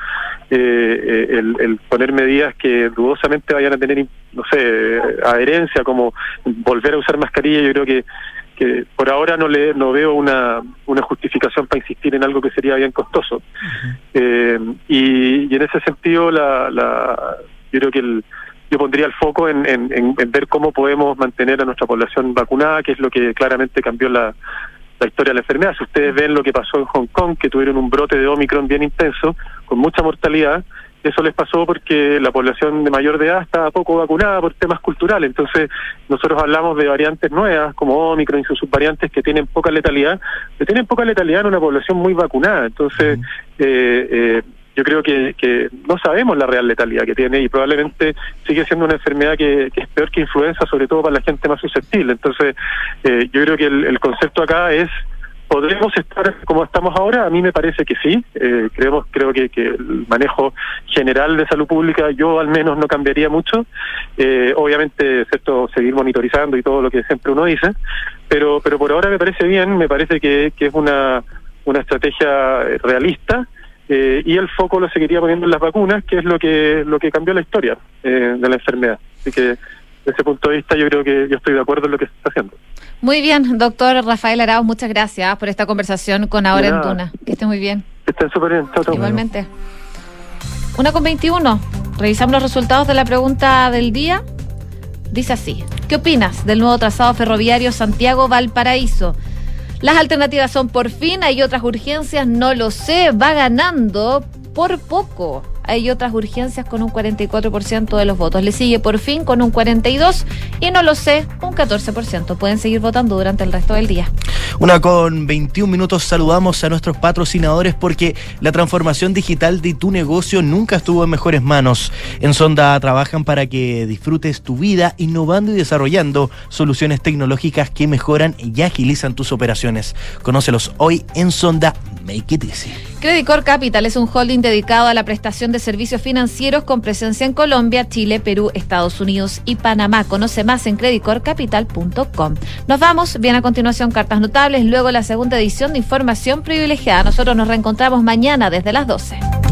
eh, el, el poner medidas que dudosamente vayan a tener, no sé, adherencia como volver a usar mascarilla, yo creo que que por ahora no le no veo una, una justificación para insistir en algo que sería bien costoso. Uh -huh. eh, y, y, en ese sentido, la, la, yo creo que el, yo pondría el foco en, en, en, ver cómo podemos mantener a nuestra población vacunada, que es lo que claramente cambió la, la historia de la enfermedad. Si ustedes ven lo que pasó en Hong Kong, que tuvieron un brote de Omicron bien intenso, con mucha mortalidad, eso les pasó porque la población de mayor de edad estaba poco vacunada por temas culturales. Entonces, nosotros hablamos de variantes nuevas, como Omicron y sus subvariantes, que tienen poca letalidad, que tienen poca letalidad en una población muy vacunada. Entonces, eh, eh, yo creo que, que no sabemos la real letalidad que tiene y probablemente sigue siendo una enfermedad que, que es peor que influenza, sobre todo para la gente más susceptible. Entonces, eh, yo creo que el, el concepto acá es ¿Podremos estar como estamos ahora? A mí me parece que sí. Eh, creemos, creo que, que, el manejo general de salud pública yo al menos no cambiaría mucho. Eh, obviamente, cierto, seguir monitorizando y todo lo que siempre uno dice, pero, pero por ahora me parece bien, me parece que, que es una, una estrategia realista. Eh, y el foco lo seguiría poniendo en las vacunas, que es lo que lo que cambió la historia eh, de la enfermedad. Así que desde ese punto de vista yo creo que yo estoy de acuerdo en lo que se está haciendo. Muy bien, doctor Rafael Arauz, muchas gracias por esta conversación con Ahora en Tuna. Que esté muy bien. Que estén súper bien. Chau, chau. Igualmente. Una con 21. Revisamos los resultados de la pregunta del día. Dice así. ¿Qué opinas del nuevo trazado ferroviario Santiago-Valparaíso? Las alternativas son por fin, hay otras urgencias, no lo sé, va ganando por poco hay otras urgencias con un 44% de los votos. Le sigue por fin con un 42% y no lo sé, un 14%. Pueden seguir votando durante el resto del día. Una con 21 minutos saludamos a nuestros patrocinadores porque la transformación digital de tu negocio nunca estuvo en mejores manos. En Sonda trabajan para que disfrutes tu vida innovando y desarrollando soluciones tecnológicas que mejoran y agilizan tus operaciones. Conócelos hoy en Sonda Make It Easy. Credit Core Capital es un holding dedicado a la prestación de servicios financieros con presencia en Colombia, Chile, Perú, Estados Unidos y Panamá. Conoce más en creditcorecapital.com. Nos vamos, bien a continuación cartas notables, luego la segunda edición de Información Privilegiada. Nosotros nos reencontramos mañana desde las 12.